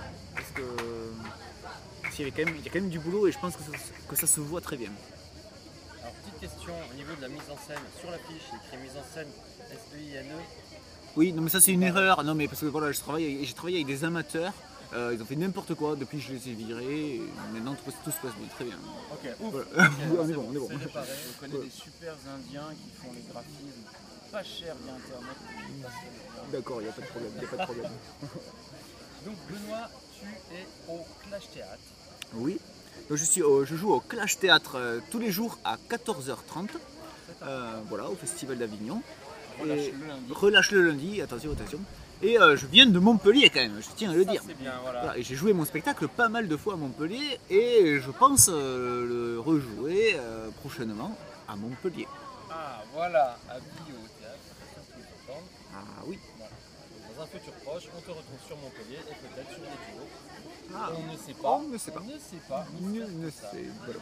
Parce qu'il y, avait quand même, il y a quand même du boulot et je pense que ça, que ça se voit très bien. Alors, petite question au niveau de la mise en scène. Sur l'affiche, il écrit mise en scène S-E-I-N-E. Oui, non mais ça c'est une erreur. Non mais parce que voilà, je travaille, j'ai travaillé avec des amateurs. euh, ils ont fait n'importe quoi. Depuis, je les ai virés. et maintenant, tout, tout se passe bien, très bien. Ok, ouf. Voilà. Ok, [LAUGHS] on est bon, on est bon. Je connais Ouais. des super indiens qui font les graphismes pas cher via internet. D'accord, il n'y a pas de problème. y a pas de problème. [LAUGHS] Donc Benoît, tu es au Clash Théâtre. Oui. Donc je, suis au- je joue au Clash Théâtre euh, tous les jours à 14h30. euh, voilà, au Festival d'Avignon. Relâche Et- le lundi. relâche le lundi, attention, attention. Et euh, je viens de Montpellier quand même, je tiens à le Ça, dire. bien, voilà. Voilà, et j'ai joué mon spectacle pas mal de fois à Montpellier et je pense le rejouer prochainement à Montpellier. Ah voilà, habillé au théâtre. Ah oui. Un futur proche, on te retrouve sur Montpellier et peut-être sur des duos. Ah. On ne sait pas. On ne sait pas. On ne sait pas. Ne, sais, voilà.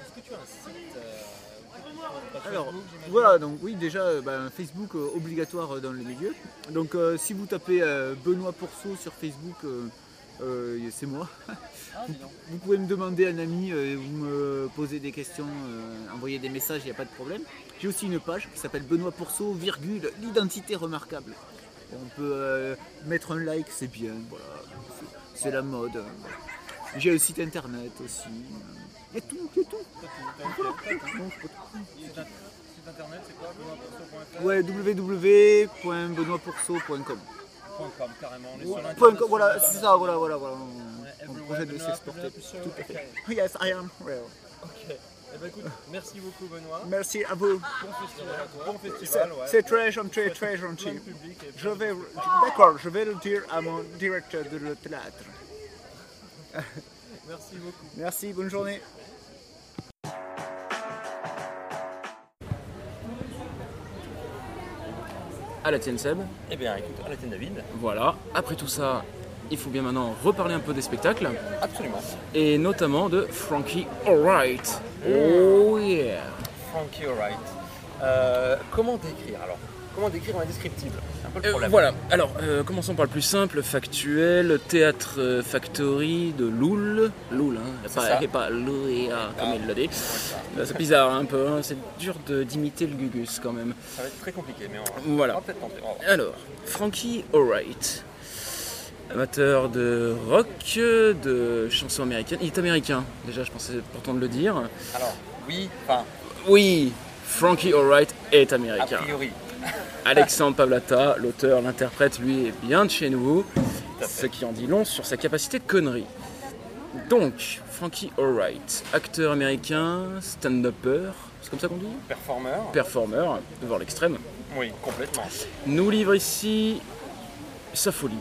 Est-ce que tu as un site euh, Alors Facebook, voilà, donc oui déjà euh, ben, Facebook euh, obligatoire euh, dans le milieu. Donc euh, si vous tapez Benoît Pourceau sur Facebook, c'est moi. [LAUGHS] Ah. Vous pouvez me demander un ami, euh, vous me posez des questions, envoyer des messages, il n'y a pas de problème. J'ai aussi une page qui s'appelle Benoît Pourceau, virgule, l'identité remarquable. On peut euh, mettre un like, c'est bien, voilà. C'est- la mode. J'ai un site internet aussi. A tout, a tout. Site in- Site internet, c'est quoi benoîtpourceau.fr Ouais, www.benoîtpourceau.com. .com, carrément. On est sur l'internet. com, Voilà, c'est ça, voilà, voilà, voilà. On On projette de s'exporter. Tout à fait. Yes, I am. well. Ok. Eh ben écoute, merci beaucoup Benoît. Merci à vous. Bon festival à toi. Bon C'est festival, ouais. c'est très gentil, très gentil. Je vais, d'accord, je vais le dire à mon directeur de le théâtre. [LAUGHS] Merci beaucoup. Merci, bonne journée. À la tienne Seb. Eh bien, écoute, à la tienne David. Voilà. Après tout ça, il faut bien maintenant reparler un peu des spectacles. Absolument. Et notamment de Frankie Alright. Oh yeah. Frankie Alright. Euh, comment décrire alors? Comment décrire un descriptif C'est un peu le Euh, problème. voilà, alors euh, commençons par le plus simple, factuel, théâtre factory de Loul. Loul, hein, C'est pas, ça. pas Louéa, comme il l'a dit. C'est bizarre un peu, hein, c'est dur de- d'imiter le Gugus quand même. Ça va être très compliqué, mais on, Voilà. on va peut-être tenter. Alors, Frankie Alright, amateur de rock, de chansons américaines. Il est américain, déjà, je pensais important de le dire. Alors, oui, enfin, Oui, Frankie Alright est a américain. priori. Alexandre Pavlata, l'auteur, l'interprète, lui est bien de chez nous, ce qui en dit long sur sa capacité de connerie. Donc, Frankie Alright, acteur américain, stand-upper, c'est comme ça qu'on dit? Performeur. Performeur, de voir l'extrême, Oui, complètement. nous livre ici sa folie,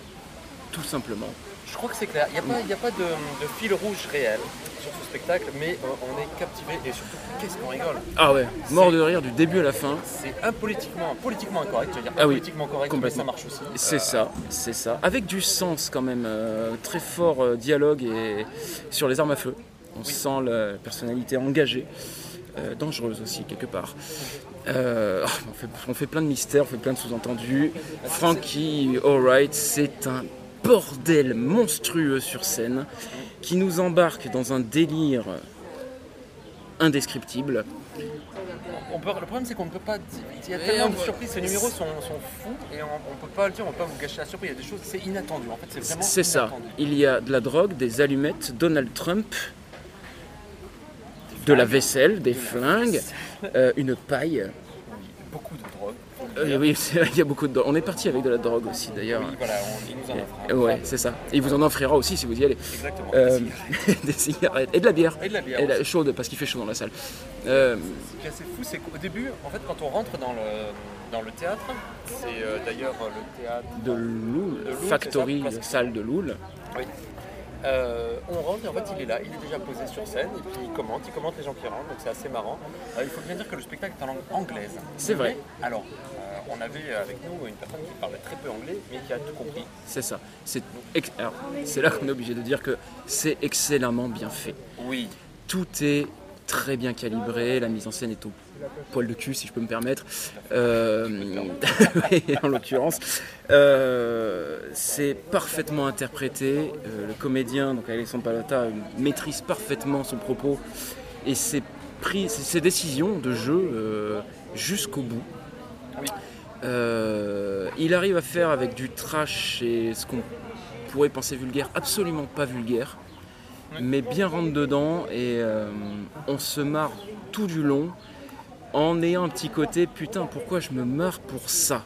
tout simplement. Je crois que c'est clair. Il n'y a pas, il y a pas de, de fil rouge réel sur ce spectacle, mais on est captivé et surtout, qu'est-ce qu'on rigole Ah ouais, mort de rire du début à la fin. C'est impolitiquement, politiquement incorrect, je veux dire Ah oui, politiquement correct, mais ça marche aussi. C'est Euh, ça, c'est ça. Avec du sens quand même, euh, très fort euh, dialogue et sur les armes à feu. On sent la personnalité engagée. euh, dangereuse aussi quelque part. Euh, oh, on, fait, on fait plein de mystères, on fait plein de sous-entendus. Frankie Alright, c'est un bordel monstrueux sur scène qui nous embarque dans un délire indescriptible. On peut- le problème c'est qu'on ne peut pas dire. Il y a Et tellement de surprises, ces numéros sont, sont fous et on ne peut pas le dire, on ne peut pas vous gâcher la surprise. Il y a des choses, c'est inattendu. En fait, c'est vraiment C'est ça. inattendu. Il y a de la drogue, des allumettes, Donald Trump, de la vaisselle, des flingues, [LAUGHS] euh, une paille. Beaucoup de drogue. Euh, oui, [LAUGHS] il y a beaucoup de drogue. On est parti avec de la drogue aussi d'ailleurs. Oui, voilà, on- il nous en offre. Et- ouais, c'est ça. Et il vous en offrira aussi si vous y allez. Exactement. Euh, des [LAUGHS] cigarettes et de la bière. Et de la bière aussi. chaude parce qu'il fait chaud dans la salle. Euh, Ce qui est assez fou, c'est qu'au début, en fait, quand on rentre dans le, dans le théâtre, c'est d'ailleurs le théâtre de Loul, de Loul, Factory, ça, salle de Loul. Oui. Euh, on rentre et en fait il est là, il est déjà posé sur scène et puis il commente, il commente les gens qui rentrent, donc c'est assez marrant. Euh, il faut bien dire que le spectacle est en langue anglaise. C'est vrai. Mais, alors, on avait avec nous une personne qui parlait très peu anglais mais qui a tout compris. C'est ça. C'est ex- là qu'on est obligé de dire que c'est excellemment bien fait. Oui. Tout est très bien calibré, la mise en scène est au poil de cul si je peux me permettre. Euh, [LAUGHS] oui, en l'occurrence, Euh, c'est parfaitement interprété. Euh, le comédien, donc Alexandre Palota, maîtrise parfaitement son propos et ses, pris, ses, décisions de jeu jusqu'au bout. Euh, il arrive à faire avec du trash et ce qu'on pourrait penser vulgaire, absolument pas vulgaire, mais bien rentre dedans et euh, on se marre tout du long en ayant un petit côté putain pourquoi je me marre pour ça?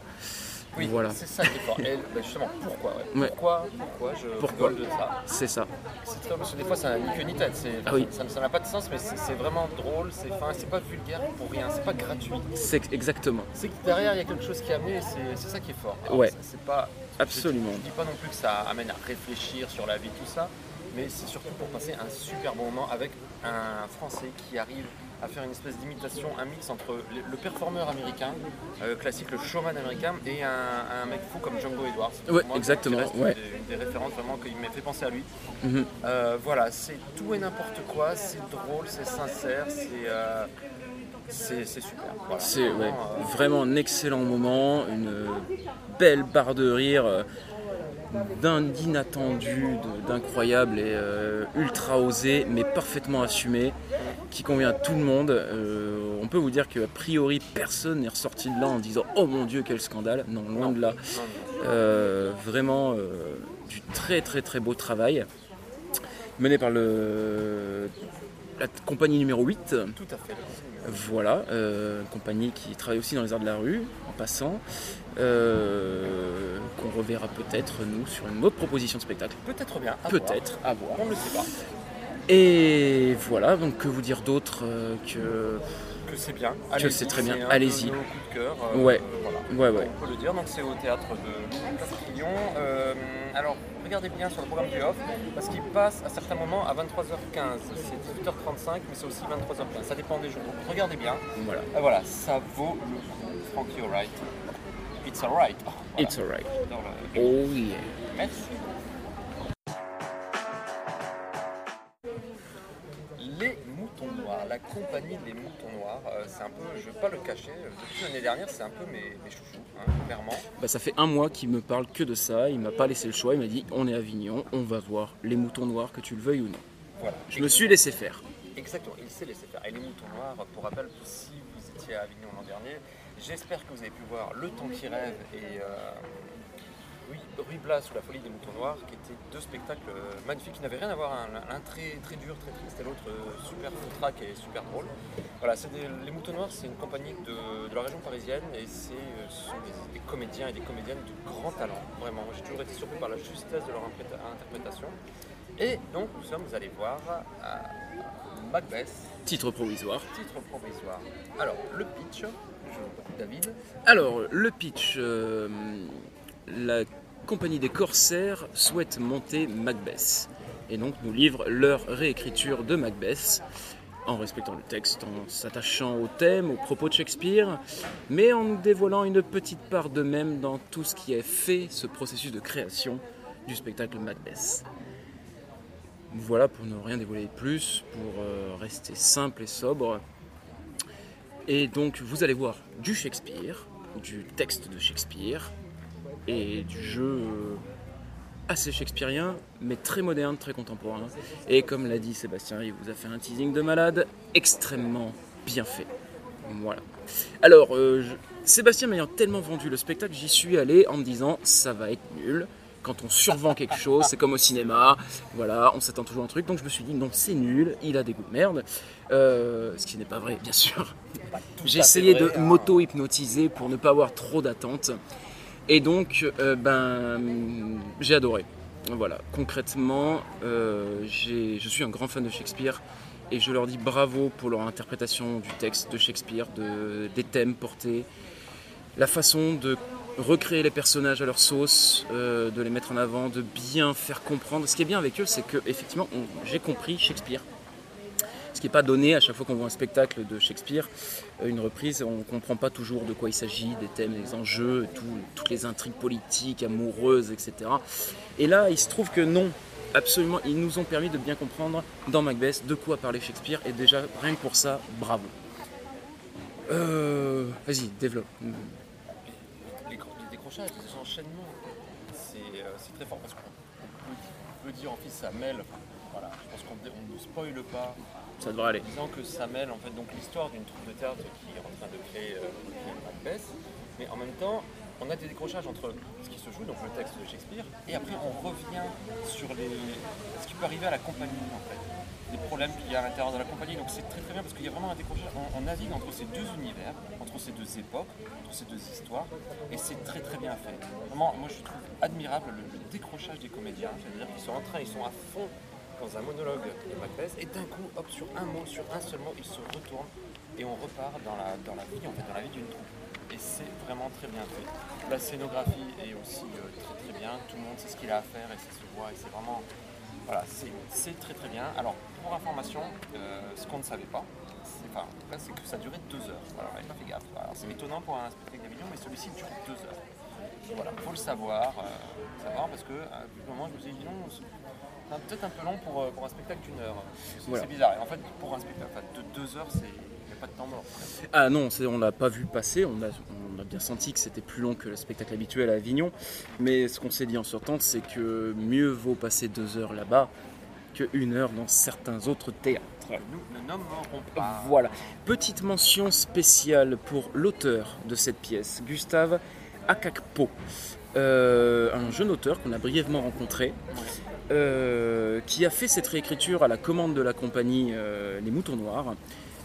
Oui, voilà. c'est ça qui est fort. Et, bah, justement, pourquoi ouais. Ouais. Pourquoi, pourquoi je Pourquoi de ça C'est ça. C'est très parce que des fois ça n'a ni queue ni tête, c'est- Ah oui. ça n'a pas de sens mais c'est c'est vraiment drôle, c'est fin, c'est pas vulgaire pour rien, c'est pas gratuit. C'est exactement. C'est que derrière il y a quelque chose qui est amené c'est c'est ça qui est fort. Alors, Ouais. c'est- C'est pas. Absolument. Je, je dis pas non plus que ça amène à réfléchir sur la vie, tout ça, mais c'est surtout pour passer un super bon moment avec un Français qui arrive à faire une espèce d'imitation, un mix entre le, performeur américain, euh, classique, le showman américain, et un, un mec fou comme Django Edwards. Ouais, moi, exactement, qui reste ouais. Une, des, références vraiment qui m'a fait penser à lui. Mhm. Euh, voilà, c'est tout et n'importe quoi, c'est drôle, c'est sincère, c'est euh, c'est super. Voilà. C'est ouais, Vraiment, un excellent moment, une belle barre de rire, d'inattendu, d'incroyable et euh, ultra osé, mais parfaitement assumé, qui convient à tout le monde. Euh, on peut vous dire qu'a priori personne n'est ressorti de là en disant Oh mon Dieu, quel scandale Non, loin de là. Euh, vraiment du très très très beau travail mené par la compagnie numéro 8. Tout à fait. Voilà, euh, une compagnie qui travaille aussi dans les arts de la rue, en passant, euh, qu'on reverra peut-être nous sur une autre proposition de spectacle. Peut-être bien. Peut-être, à voir. On ne le sait pas. Et voilà, donc que vous dire d'autre euh, que Que c'est bien. Que Allez-y, c'est très bien. Allez-y. euh, Ouais. voilà. Ouais, ouais. On peut le dire. Donc c'est au théâtre de Place Crillon. Euh, alors regardez bien sur le programme du off parce qu'il passe à certains moments à 23h15. C'est 18h35, mais c'est aussi 23h15. Ça dépend des jours. Donc regardez bien. Voilà. Euh, voilà, ça vaut le coup. Frankie Alright. It's alright. Voilà. It's alright. Oh yeah. Merci. Compagnie des moutons noirs, euh, c'est un peu, je ne vais pas le cacher, euh, depuis l'année dernière, c'est un peu mes, mes chouchous, hein, clairement. Bah, ça fait un mois qu'il me parle que de ça, il m'a pas laissé le choix, il m'a dit on est à Avignon, on va voir les moutons noirs que tu le veuilles ou non. Voilà. Je me suis laissé faire. Exactement, il s'est laissé faire. Et les moutons noirs, pour rappel, si vous étiez à Avignon l'an dernier, j'espère que vous avez pu voir Le temps qui rêve et euh, oui, Ruy Blas ou La folie des moutons noirs, qui étaient deux spectacles euh, magnifiques qui n'avaient rien à voir. hein. L'un très, très dur, très triste, et l'autre euh, super full track et super drôle. Voilà, c'est des- les moutons noirs, c'est une compagnie de, de la région parisienne et c'est, euh, ce sont des, des comédiens et des comédiennes de grand talent. Vraiment, j'ai toujours été surpris par la justesse de leur interprétation. Et donc, nous sommes allés voir euh, Macbeth, Titre provisoire. titre provisoire. Alors, le pitch, je... David. Alors, le pitch. euh, la compagnie des corsaires souhaite monter Macbeth. Et donc nous livre leur réécriture de Macbeth, en respectant le texte, en s'attachant au thème, aux propos de Shakespeare, mais en nous dévoilant une petite part d'eux-mêmes dans tout ce qui a fait ce processus de création du spectacle Macbeth. Voilà pour ne rien dévoiler de plus, pour euh, rester simple et sobre. Et donc vous allez voir du Shakespeare, du texte de Shakespeare et du jeu euh, assez shakespearien, mais très moderne, très contemporain. Et comme l'a dit Sébastien, il vous a fait un teasing de malade extrêmement bien fait. Voilà. Alors, euh, je- Sébastien m'ayant tellement vendu le spectacle, j'y suis allé en me disant ça va être nul. Quand on survend quelque chose, c'est comme au cinéma, voilà, on s'attend toujours à un truc. Donc je me suis dit non, c'est nul, il a des goûts de merde. Euh, ce qui n'est pas vrai, bien sûr. J'ai essayé de hein. m'auto-hypnotiser pour ne pas avoir trop d'attentes. Et donc, euh, ben, j'ai adoré. Voilà, concrètement, euh, je suis un grand fan de Shakespeare et je leur dis bravo pour leur interprétation du texte de Shakespeare, de, des thèmes portés, la façon de recréer les personnages à leur sauce, euh, de les mettre en avant, de bien faire comprendre. Ce qui est bien avec eux, c'est que effectivement, j'ai compris Shakespeare. Qui n'est pas donné à chaque fois qu'on voit un spectacle de Shakespeare, euh, une reprise, on comprend pas toujours de quoi il s'agit, des thèmes, des enjeux, tout- toutes les intrigues politiques, amoureuses, etc. Et là, il se trouve que non, absolument, ils nous ont permis de bien comprendre dans Macbeth de quoi parlait Shakespeare, et déjà, rien que pour ça, bravo. Euh, Vas-y, développe. Les, les décrochages, les enchaînements, c'est euh, très fort parce qu'on on peut, dire en fait ça mêle. Voilà, je pense qu'on ne spoile pas. Ça devrait aller. En disant que ça mêle en fait donc l'histoire d'une troupe de théâtre qui est en train de créer, euh, Macbeth, mais en même temps on a des décrochages entre ce qui se joue, donc le texte de Shakespeare, et après on revient sur les, ce qui peut arriver à la compagnie en fait, les problèmes qu'il y a à l'intérieur de la compagnie. Donc c'est très très bien parce qu'il y a vraiment un décrochage. On, navigue entre ces deux univers, entre ces deux époques, entre ces deux histoires, et c'est très très bien fait. Vraiment, moi je trouve admirable le, le décrochage des comédiens, c'est-à-dire qu'ils sont en train, ils sont à fond dans un monologue de Macbeth, et d'un coup, hop, sur un mot, sur un seul mot, ils se retournent et on repart dans la, dans la vie, en fait, dans la vie d'une troupe. Et c'est vraiment très bien fait. La scénographie est aussi euh, très très bien, tout le monde sait ce qu'il a à faire et ça se voit, et c'est vraiment. Voilà, c'est très très bien. Alors, pour information, euh, ce qu'on ne savait pas, c'est enfin, que ça durait deux heures. Voilà, on n'avait pas fait gaffe. C'est étonnant pour un spectacle d'Avignon, mais celui-ci dure deux heures. Voilà, faut le savoir, euh, savoir parce que à un moment, je me suis dit non, peut-être un peu long pour, euh, pour un spectacle d'une heure. C'est Voilà. c'est bizarre. En fait, pour un spectacle de deux heures, c'est pas de temps mort. Ah non, on l'a pas vu passer, on a, on a bien senti que c'était plus long que le spectacle habituel à Avignon, mais ce qu'on s'est dit en sortant, c'est que mieux vaut passer deux heures là-bas que une heure dans certains autres théâtres. Nous ne nommerons pas. Voilà. Petite mention spéciale pour l'auteur de cette pièce, Gustave Akakpo, Euh, un jeune auteur qu'on a brièvement rencontré, euh, qui a fait cette réécriture à la commande de la compagnie euh, Les Moutons Noirs,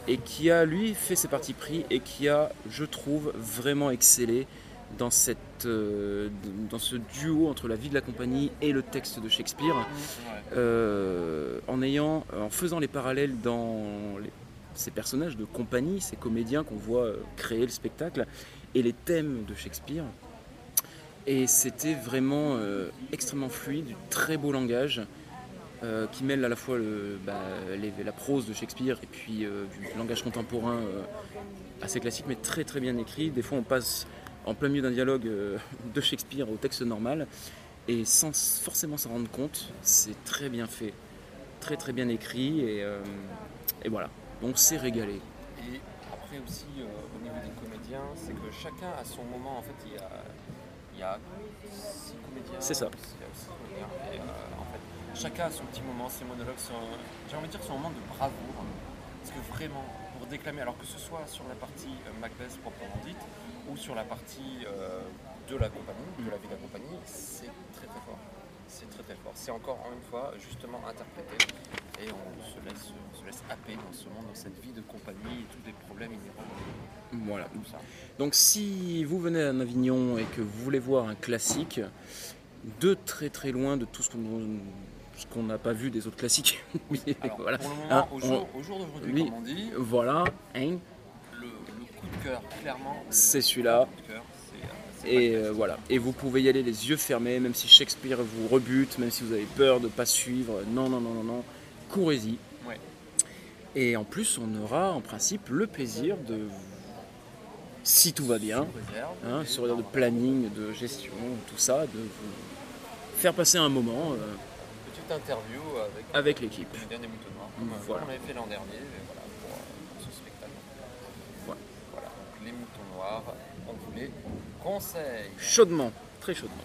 et qui a lui fait ses partis pris et qui a, je trouve, vraiment excellé dans, cette, euh, dans ce duo entre la vie de la compagnie et le texte de Shakespeare, en, ayant, en faisant les parallèles dans ces personnages de compagnie, ces comédiens qu'on voit créer le spectacle, et les thèmes de Shakespeare. Et c'était vraiment euh, extrêmement fluide, très beau langage, euh, qui mêle à la fois bah, la prose de Shakespeare et puis euh, du langage contemporain assez classique, mais très très bien écrit. Des fois, on passe en plein milieu d'un dialogue de Shakespeare au texte normal, et sans forcément s'en rendre compte, c'est très bien fait, très très bien écrit, et, voilà. Donc c'est régalé. Et après aussi, au niveau des comédiens, c'est que chacun a son moment. En fait, il y a, il y a six comédiens. C'est ça. Comédiens. Et euh, en fait, chacun a son petit moment, ses monologues, son, j'ai envie de dire son moment de bravoure. Parce que vraiment, pour déclamer, alors que ce soit sur la partie euh, Macbeth proprement dite, ou sur la partie euh, de la compagnie, de la vie de la compagnie, c'est très très fort. C'est très très fort. C'est encore une fois justement interprété et on se laisse, on se laisse happer dans ce monde, dans cette vie de compagnie et tous les problèmes inhérents. Voilà. Tout ça. Donc si vous venez à Avignon et que vous voulez voir un classique, de très très loin de tout ce qu'on ce qu'on n'a pas vu des autres classiques. [LAUGHS] Alors, voilà. pour le moment, Hein, au jour- au jour d'aujourd'hui, oui, comme on dit, Voilà, hein, Le, le coup de cœur, clairement. c'est celui-là. Euh, Et euh, voilà. Et vous pouvez y aller les yeux fermés, même si Shakespeare vous rebute, même si vous avez peur de ne pas suivre. Non, non, non, non, non. Courez-y. Ouais. Et en plus, on aura en principe le plaisir de, si tout va bien, hein, sur réserve de planning, de gestion, tout ça, de vous faire passer un moment euh, Petite interview avec, avec l'équipe. le comédien des moutons noirs, comme, Voilà. on avait fait l'an dernier, voilà, pour, euh, pour ce spectacle. les moutons noirs, on vous les conseille. Chaudement, très chaudement.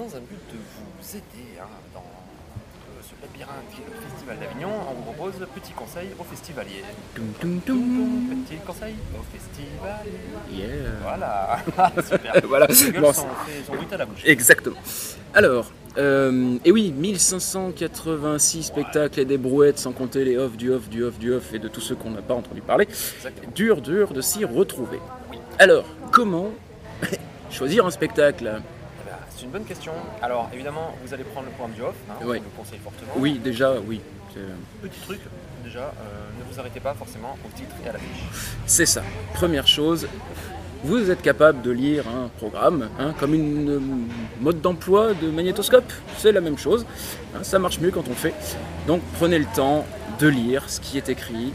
Dans un but de vous aider hein, dans euh, ce labyrinthe qui est le Festival d'Avignon, on vous propose petit conseil aux festivaliers. Toum, toum, toum. Petit conseil aux festivaliers. Yeah. Voilà, [LAUGHS] super. [LAUGHS] Voilà. Les gueules Bon, sont, sont à la bouche. Exactement. Alors, euh, et oui, 1586 spectacles et des brouettes, sans compter les off, du off, du off, du off et de tous ceux qu'on n'a pas entendu parler. Exactement. Dur, dur de s'y retrouver. Alors, comment [LAUGHS] choisir un spectacle? Eh C'est une bonne question. Alors évidemment, vous allez prendre le point du off, hein, Oui. je vous le conseille fortement. Oui, déjà, oui. c'est- Petit truc, déjà, euh, ne vous arrêtez pas forcément au titre et à l'affiche. C'est ça. Première chose, vous êtes capable de lire un programme, hein, comme une euh, mode d'emploi de magnétoscope. C'est la même chose. hein, ça marche mieux quand on le fait. Donc prenez le temps de lire ce qui est écrit,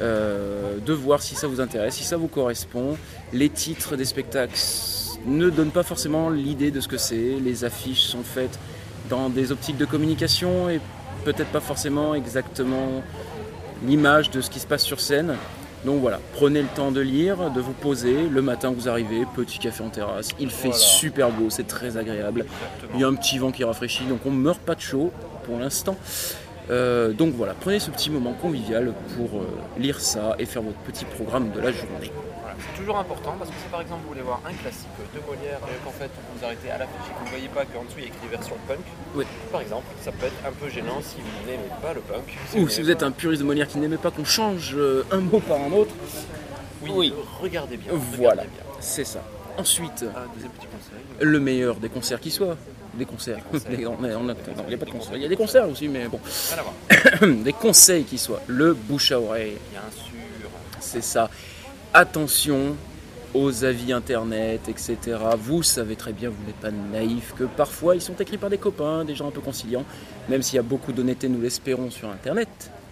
euh, de voir si ça vous intéresse, si ça vous correspond. Les titres des spectacles ne donnent pas forcément l'idée de ce que c'est. Les affiches sont faites dans des optiques de communication et peut-être pas forcément exactement l'image de ce qui se passe sur scène. Donc voilà, prenez le temps de lire, de vous poser. Le matin, vous arrivez, petit café en terrasse. Il fait Voilà. super beau, c'est très agréable. Il y a un petit vent qui rafraîchit, donc on ne meurt pas de chaud pour l'instant. Euh, donc voilà, prenez ce petit moment convivial pour euh, lire ça et faire votre petit programme de la journée. Voilà, c'est toujours important parce que si par exemple vous voulez voir un classique de Molière et qu'en fait vous vous arrêtez à l'affiche et que vous ne voyez pas qu'en dessous il y a écrit version punk, Oui. par exemple, ça peut être un peu gênant si vous n'aimez pas le punk. Ou si vous êtes un puriste de Molière qui n'aimait pas qu'on change euh, un mot par un autre, Oui, regardez bien. voilà, c'est ça. Ensuite, le meilleur des concerts qui soit. Des concerts. Les- [LAUGHS] on a- on a- non, il n'y a pas de concerts. Il y a des concerts aussi, mais bon. [COUGHS] Des conseils qui soient. Le bouche à oreille. Bien sûr. C'est ça. Attention aux avis internet, etc. Vous savez très bien, vous n'êtes pas naïf, que parfois ils sont écrits par des copains, des gens un peu conciliants, même s'il y a beaucoup d'honnêteté, nous l'espérons, sur internet.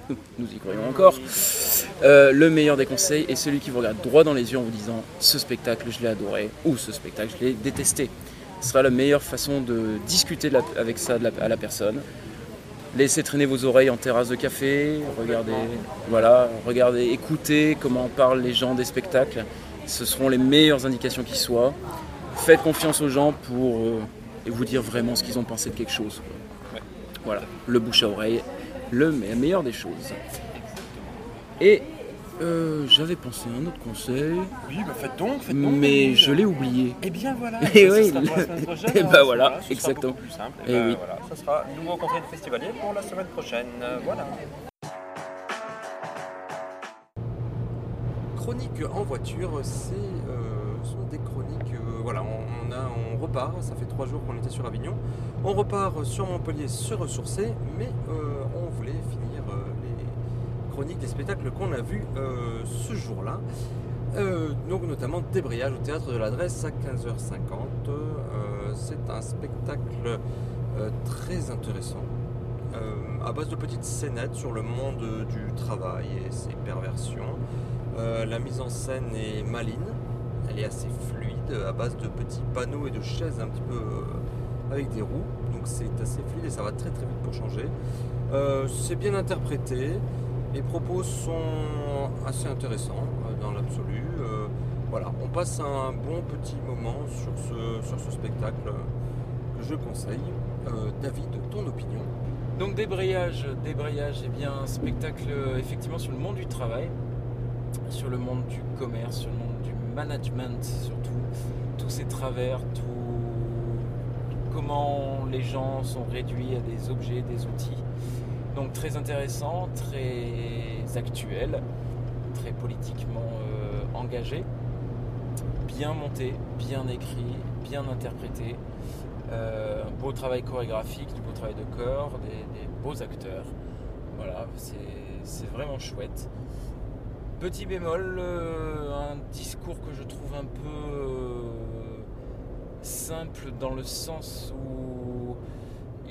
[LAUGHS] Nous y croyons encore. Euh, le meilleur des conseils est celui qui vous regarde droit dans les yeux en vous disant ce spectacle je l'ai adoré ou ce spectacle je l'ai détesté. Ce sera la meilleure façon de discuter avec ça à la personne. Laissez traîner vos oreilles en terrasse de café, regardez, voilà, regardez, écoutez comment parlent les gens des spectacles. Ce seront les meilleures indications qui soient. Faites confiance aux gens pour euh, vous dire vraiment ce qu'ils ont pensé de quelque chose. quoi. Voilà, le bouche à oreille, le me- meilleur des choses. Et euh, j'avais pensé à un autre conseil. Oui, bah faites donc, faites donc. Mais je l'ai oublié. Eh bien voilà, [LAUGHS] Et ça oui, sera pour la le- semaine [LAUGHS] prochaine. Et hein, bah voilà, ce sera exactement. plus simple. Et Et bah oui. voilà, ça sera nouveau conseil de festivalier pour la semaine prochaine. Voilà. Chroniques en voiture, c'est euh, sont des chroniques. euh, voilà, on, on a, on repart. Ça fait trois jours qu'on était sur Avignon. On repart sur Montpellier se ressourcer, mais euh, on voulait finir les chroniques des spectacles qu'on a vus euh, ce jour-là. Euh, donc notamment Débrayage au théâtre de l'adresse à 15h50. Euh, c'est un spectacle très intéressant. à base de petites scénettes sur le monde du travail et ses perversions. La mise en scène est maline, elle est assez fluide, à base de petits panneaux et de chaises un petit peu avec des roues. Donc c'est assez fluide et ça va très très vite pour changer. C'est bien interprété, les propos sont assez intéressants euh, dans l'absolu. Euh, voilà, on passe un bon petit moment sur ce, spectacle euh, que je conseille. David, ton opinion Donc débrayage, débrayage, eh bien un spectacle effectivement sur le monde du travail, sur le monde du commerce, sur le monde du management surtout, tous ces travers, tout comment les gens sont réduits à des objets, des outils. Très intéressant, très actuel, très politiquement euh, engagé, bien monté, bien écrit, bien interprété. Euh, un beau travail chorégraphique, du beau travail de corps, des, beaux acteurs. Voilà, c'est vraiment chouette. Petit bémol, euh, un discours que je trouve un peu simple dans le sens où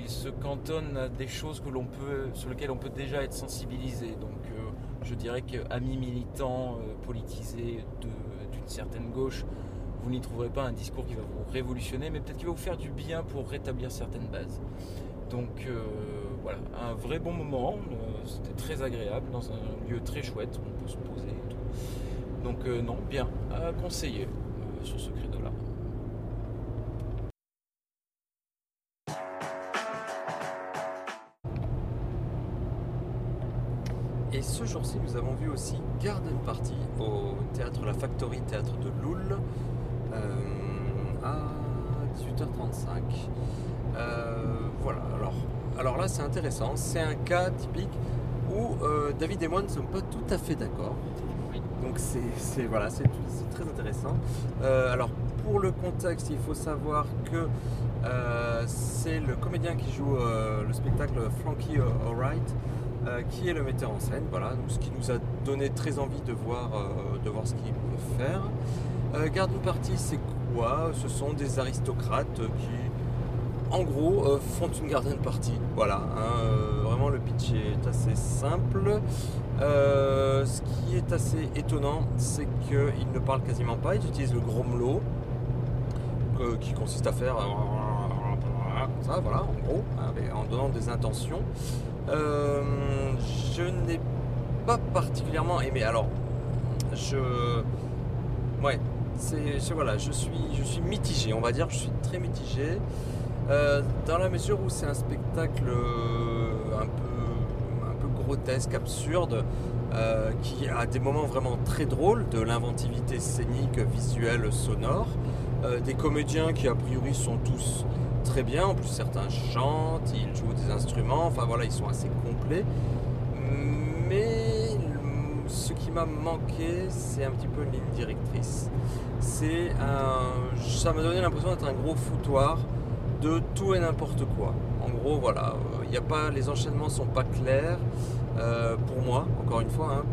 se cantonne à des choses que peut, sur lesquelles on peut déjà être sensibilisé. Donc euh, je dirais qu'amis militants euh, politisés d'une certaine gauche, vous n'y trouverez pas un discours qui va vous révolutionner, mais peut-être qui va vous faire du bien pour rétablir certaines bases. Donc euh, voilà, un vrai bon moment. euh, C'était très agréable dans un lieu très chouette. On peut se poser et tout. Donc non, bien à conseiller sur ce créneau-là. Ce jour-ci, nous avons vu aussi Garden Party au théâtre La Factory, théâtre de Loul, euh, à 18h35. Euh, voilà, alors, alors là c'est intéressant, c'est un cas typique où euh, David et moi ne sommes pas tout à fait d'accord. Donc c'est voilà, c'est très intéressant. Alors pour le contexte, il faut savoir que c'est le comédien qui joue le spectacle Frankie Alright euh, qui est le metteur en scène. Voilà, donc, ce qui nous a donné très envie de voir, euh, de voir ce qu'il peut faire. Euh, Garden Party, c'est quoi? Ce sont des aristocrates qui, en gros, font une garden party. Voilà, hein, vraiment le pitch est assez simple. Ce qui est assez étonnant, c'est qu'ils ne parlent quasiment pas. Ils utilisent le grommelot, qui consiste à faire ça, voilà, en gros, hein, en donnant des intentions. Euh, je n'ai pas particulièrement aimé. Alors, je, ouais, c'est, voilà, je suis, mitigé. On va dire, je suis très mitigé euh, dans la mesure où c'est un spectacle euh, un peu, grotesque, absurde, qui a des moments vraiment très drôles, de l'inventivité scénique, visuelle, sonore, des comédiens qui a priori sont tous très bien. En plus, certains chantent, ils jouent des instruments. Enfin voilà, ils sont assez complets. Mais ce qui m'a manqué, c'est un petit peu une ligne directrice. C'est un, ça m'a donné l'impression d'être un gros foutoir de tout et n'importe quoi. En gros, voilà, il a pas, les enchaînements sont pas clairs euh, pour moi. Encore une fois, hein,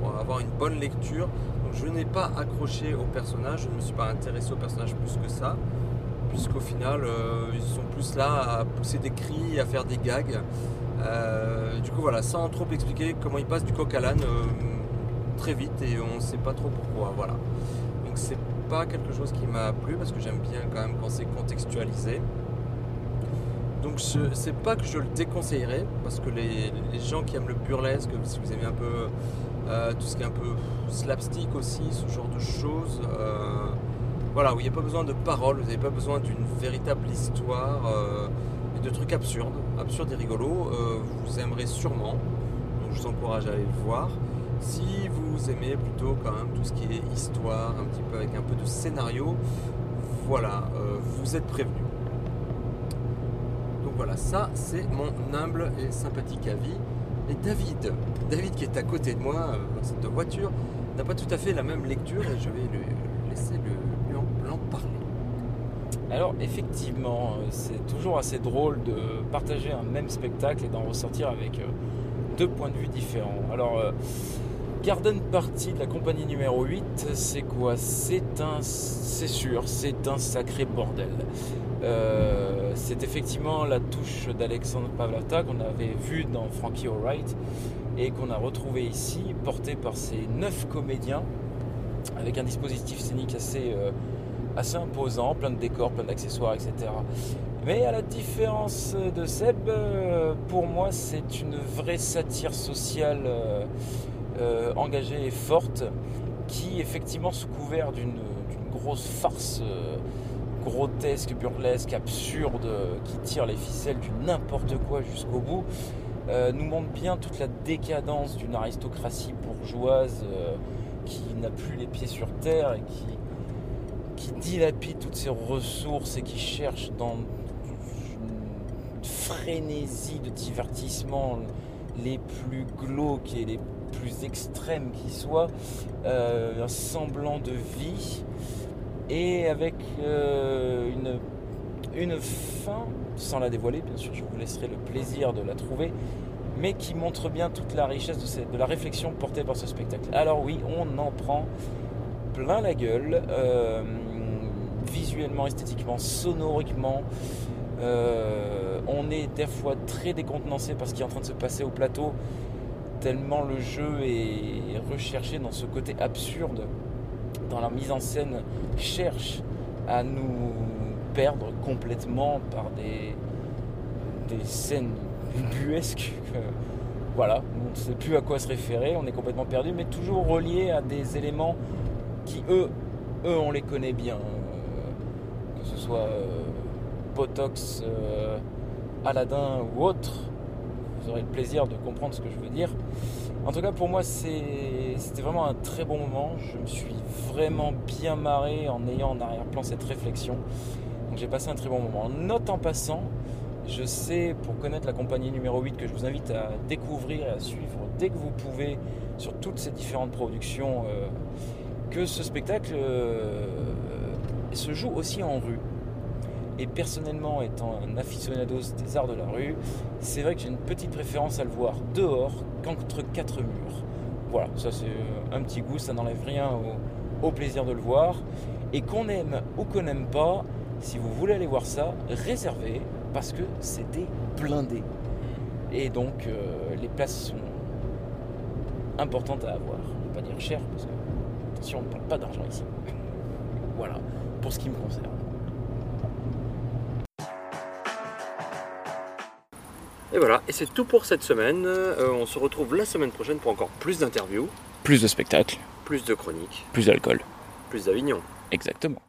pour, avoir une bonne lecture. Je n'ai pas accroché au personnage. Je ne me suis pas intéressé au personnage plus que ça puisqu'au final euh, ils sont plus là à pousser des cris, à faire des gags. Euh, du coup voilà, sans trop expliquer comment ils passent du coq à l'âne euh, très vite et on ne sait pas trop pourquoi. Voilà. Donc c'est pas quelque chose qui m'a plu parce que j'aime bien quand même quand c'est contextualisé. Donc c'est pas que je le déconseillerais parce que les, gens qui aiment le burlesque, si vous aimez un peu tout ce qui est un peu slapstick aussi, ce genre de choses. Voilà, où il n'y a pas besoin de paroles, vous n'avez pas besoin d'une véritable histoire euh, et de trucs absurdes, absurdes et rigolos. euh, vous aimerez sûrement, donc je vous encourage à aller le voir. Si vous aimez plutôt quand même tout ce qui est histoire, un petit peu avec un peu de scénario, voilà, euh, vous êtes prévenus. Donc voilà, ça c'est mon humble et sympathique avis. Et David, David qui est à côté de moi dans cette voiture, n'a pas tout à fait la même lecture et je vais lui laisser le- lui en, l'en parler. Alors effectivement, euh, c'est toujours assez drôle de partager un même spectacle et d'en ressortir avec euh, deux points de vue différents. Alors euh, Garden Party de la compagnie numéro 8, c'est quoi? C'est un c'est sûr, c'est un sacré bordel. C'est effectivement la touche d'Alexandre Pavlata qu'on avait vu dans Frankie Alright et qu'on a retrouvé ici, porté par ces neuf comédiens avec un dispositif scénique assez, assez imposant, plein de décors, plein d'accessoires, etc. Mais à la différence de Seb, euh, pour moi, c'est une vraie satire sociale euh, euh, engagée et forte qui, effectivement, sous couvert d'une grosse farce grotesque, burlesque, absurde, qui tire les ficelles du n'importe quoi jusqu'au bout, nous montre bien toute la décadence d'une aristocratie bourgeoise qui n'a plus les pieds sur terre et qui, qui dilapide toutes ses ressources et qui cherche dans une frénésie de divertissement les plus glauques et les plus extrêmes qui soient, euh, un semblant de vie et avec euh, une, une fin, sans la dévoiler, bien sûr, je vous laisserai le plaisir de la trouver, mais qui montre bien toute la richesse de, la réflexion portée par ce spectacle. Alors oui, on en prend plein la gueule, euh, visuellement, esthétiquement, sonoriquement. Euh, on est des fois très décontenancé par ce qui est en train de se passer au plateau, tellement le jeu est recherché dans ce côté absurde, dans la mise en scène, cherche à nous perdre complètement par des, scènes buesques. que, voilà, on ne sait plus à quoi se référer, on est complètement perdu, mais toujours relié à des éléments qui, eux, eux, on les connaît bien. Soit euh, Botox, euh, Aladdin ou autre, vous aurez le plaisir de comprendre ce que je veux dire. En tout cas, pour moi, c'était vraiment un très bon moment. Je me suis vraiment bien marré en ayant en arrière-plan cette réflexion. Donc j'ai passé un très bon moment. Note en passant, je sais, pour connaître la compagnie numéro 8, que je vous invite à découvrir et à suivre dès que vous pouvez sur toutes ces différentes productions, euh, que ce spectacle se joue aussi en rue. Et personnellement, étant un aficionados des arts de la rue, c'est vrai que j'ai une petite préférence à le voir dehors qu'entre quatre murs. Voilà, ça c'est un petit goût, ça n'enlève rien au, plaisir de le voir. Et qu'on aime ou qu'on n'aime pas, si vous voulez aller voir ça, réservez parce que c'était blindé. Et donc euh, les places sont importantes à avoir. On ne va pas dire cher parce que, attention, on ne parle pas d'argent ici. [LAUGHS] Voilà, pour ce qui me concerne. Et voilà, et c'est tout pour cette semaine. Euh, on se retrouve la semaine prochaine pour encore plus d'interviews, Plus de spectacles, plus de chroniques, plus d'alcool. plus d'Avignon. Exactement.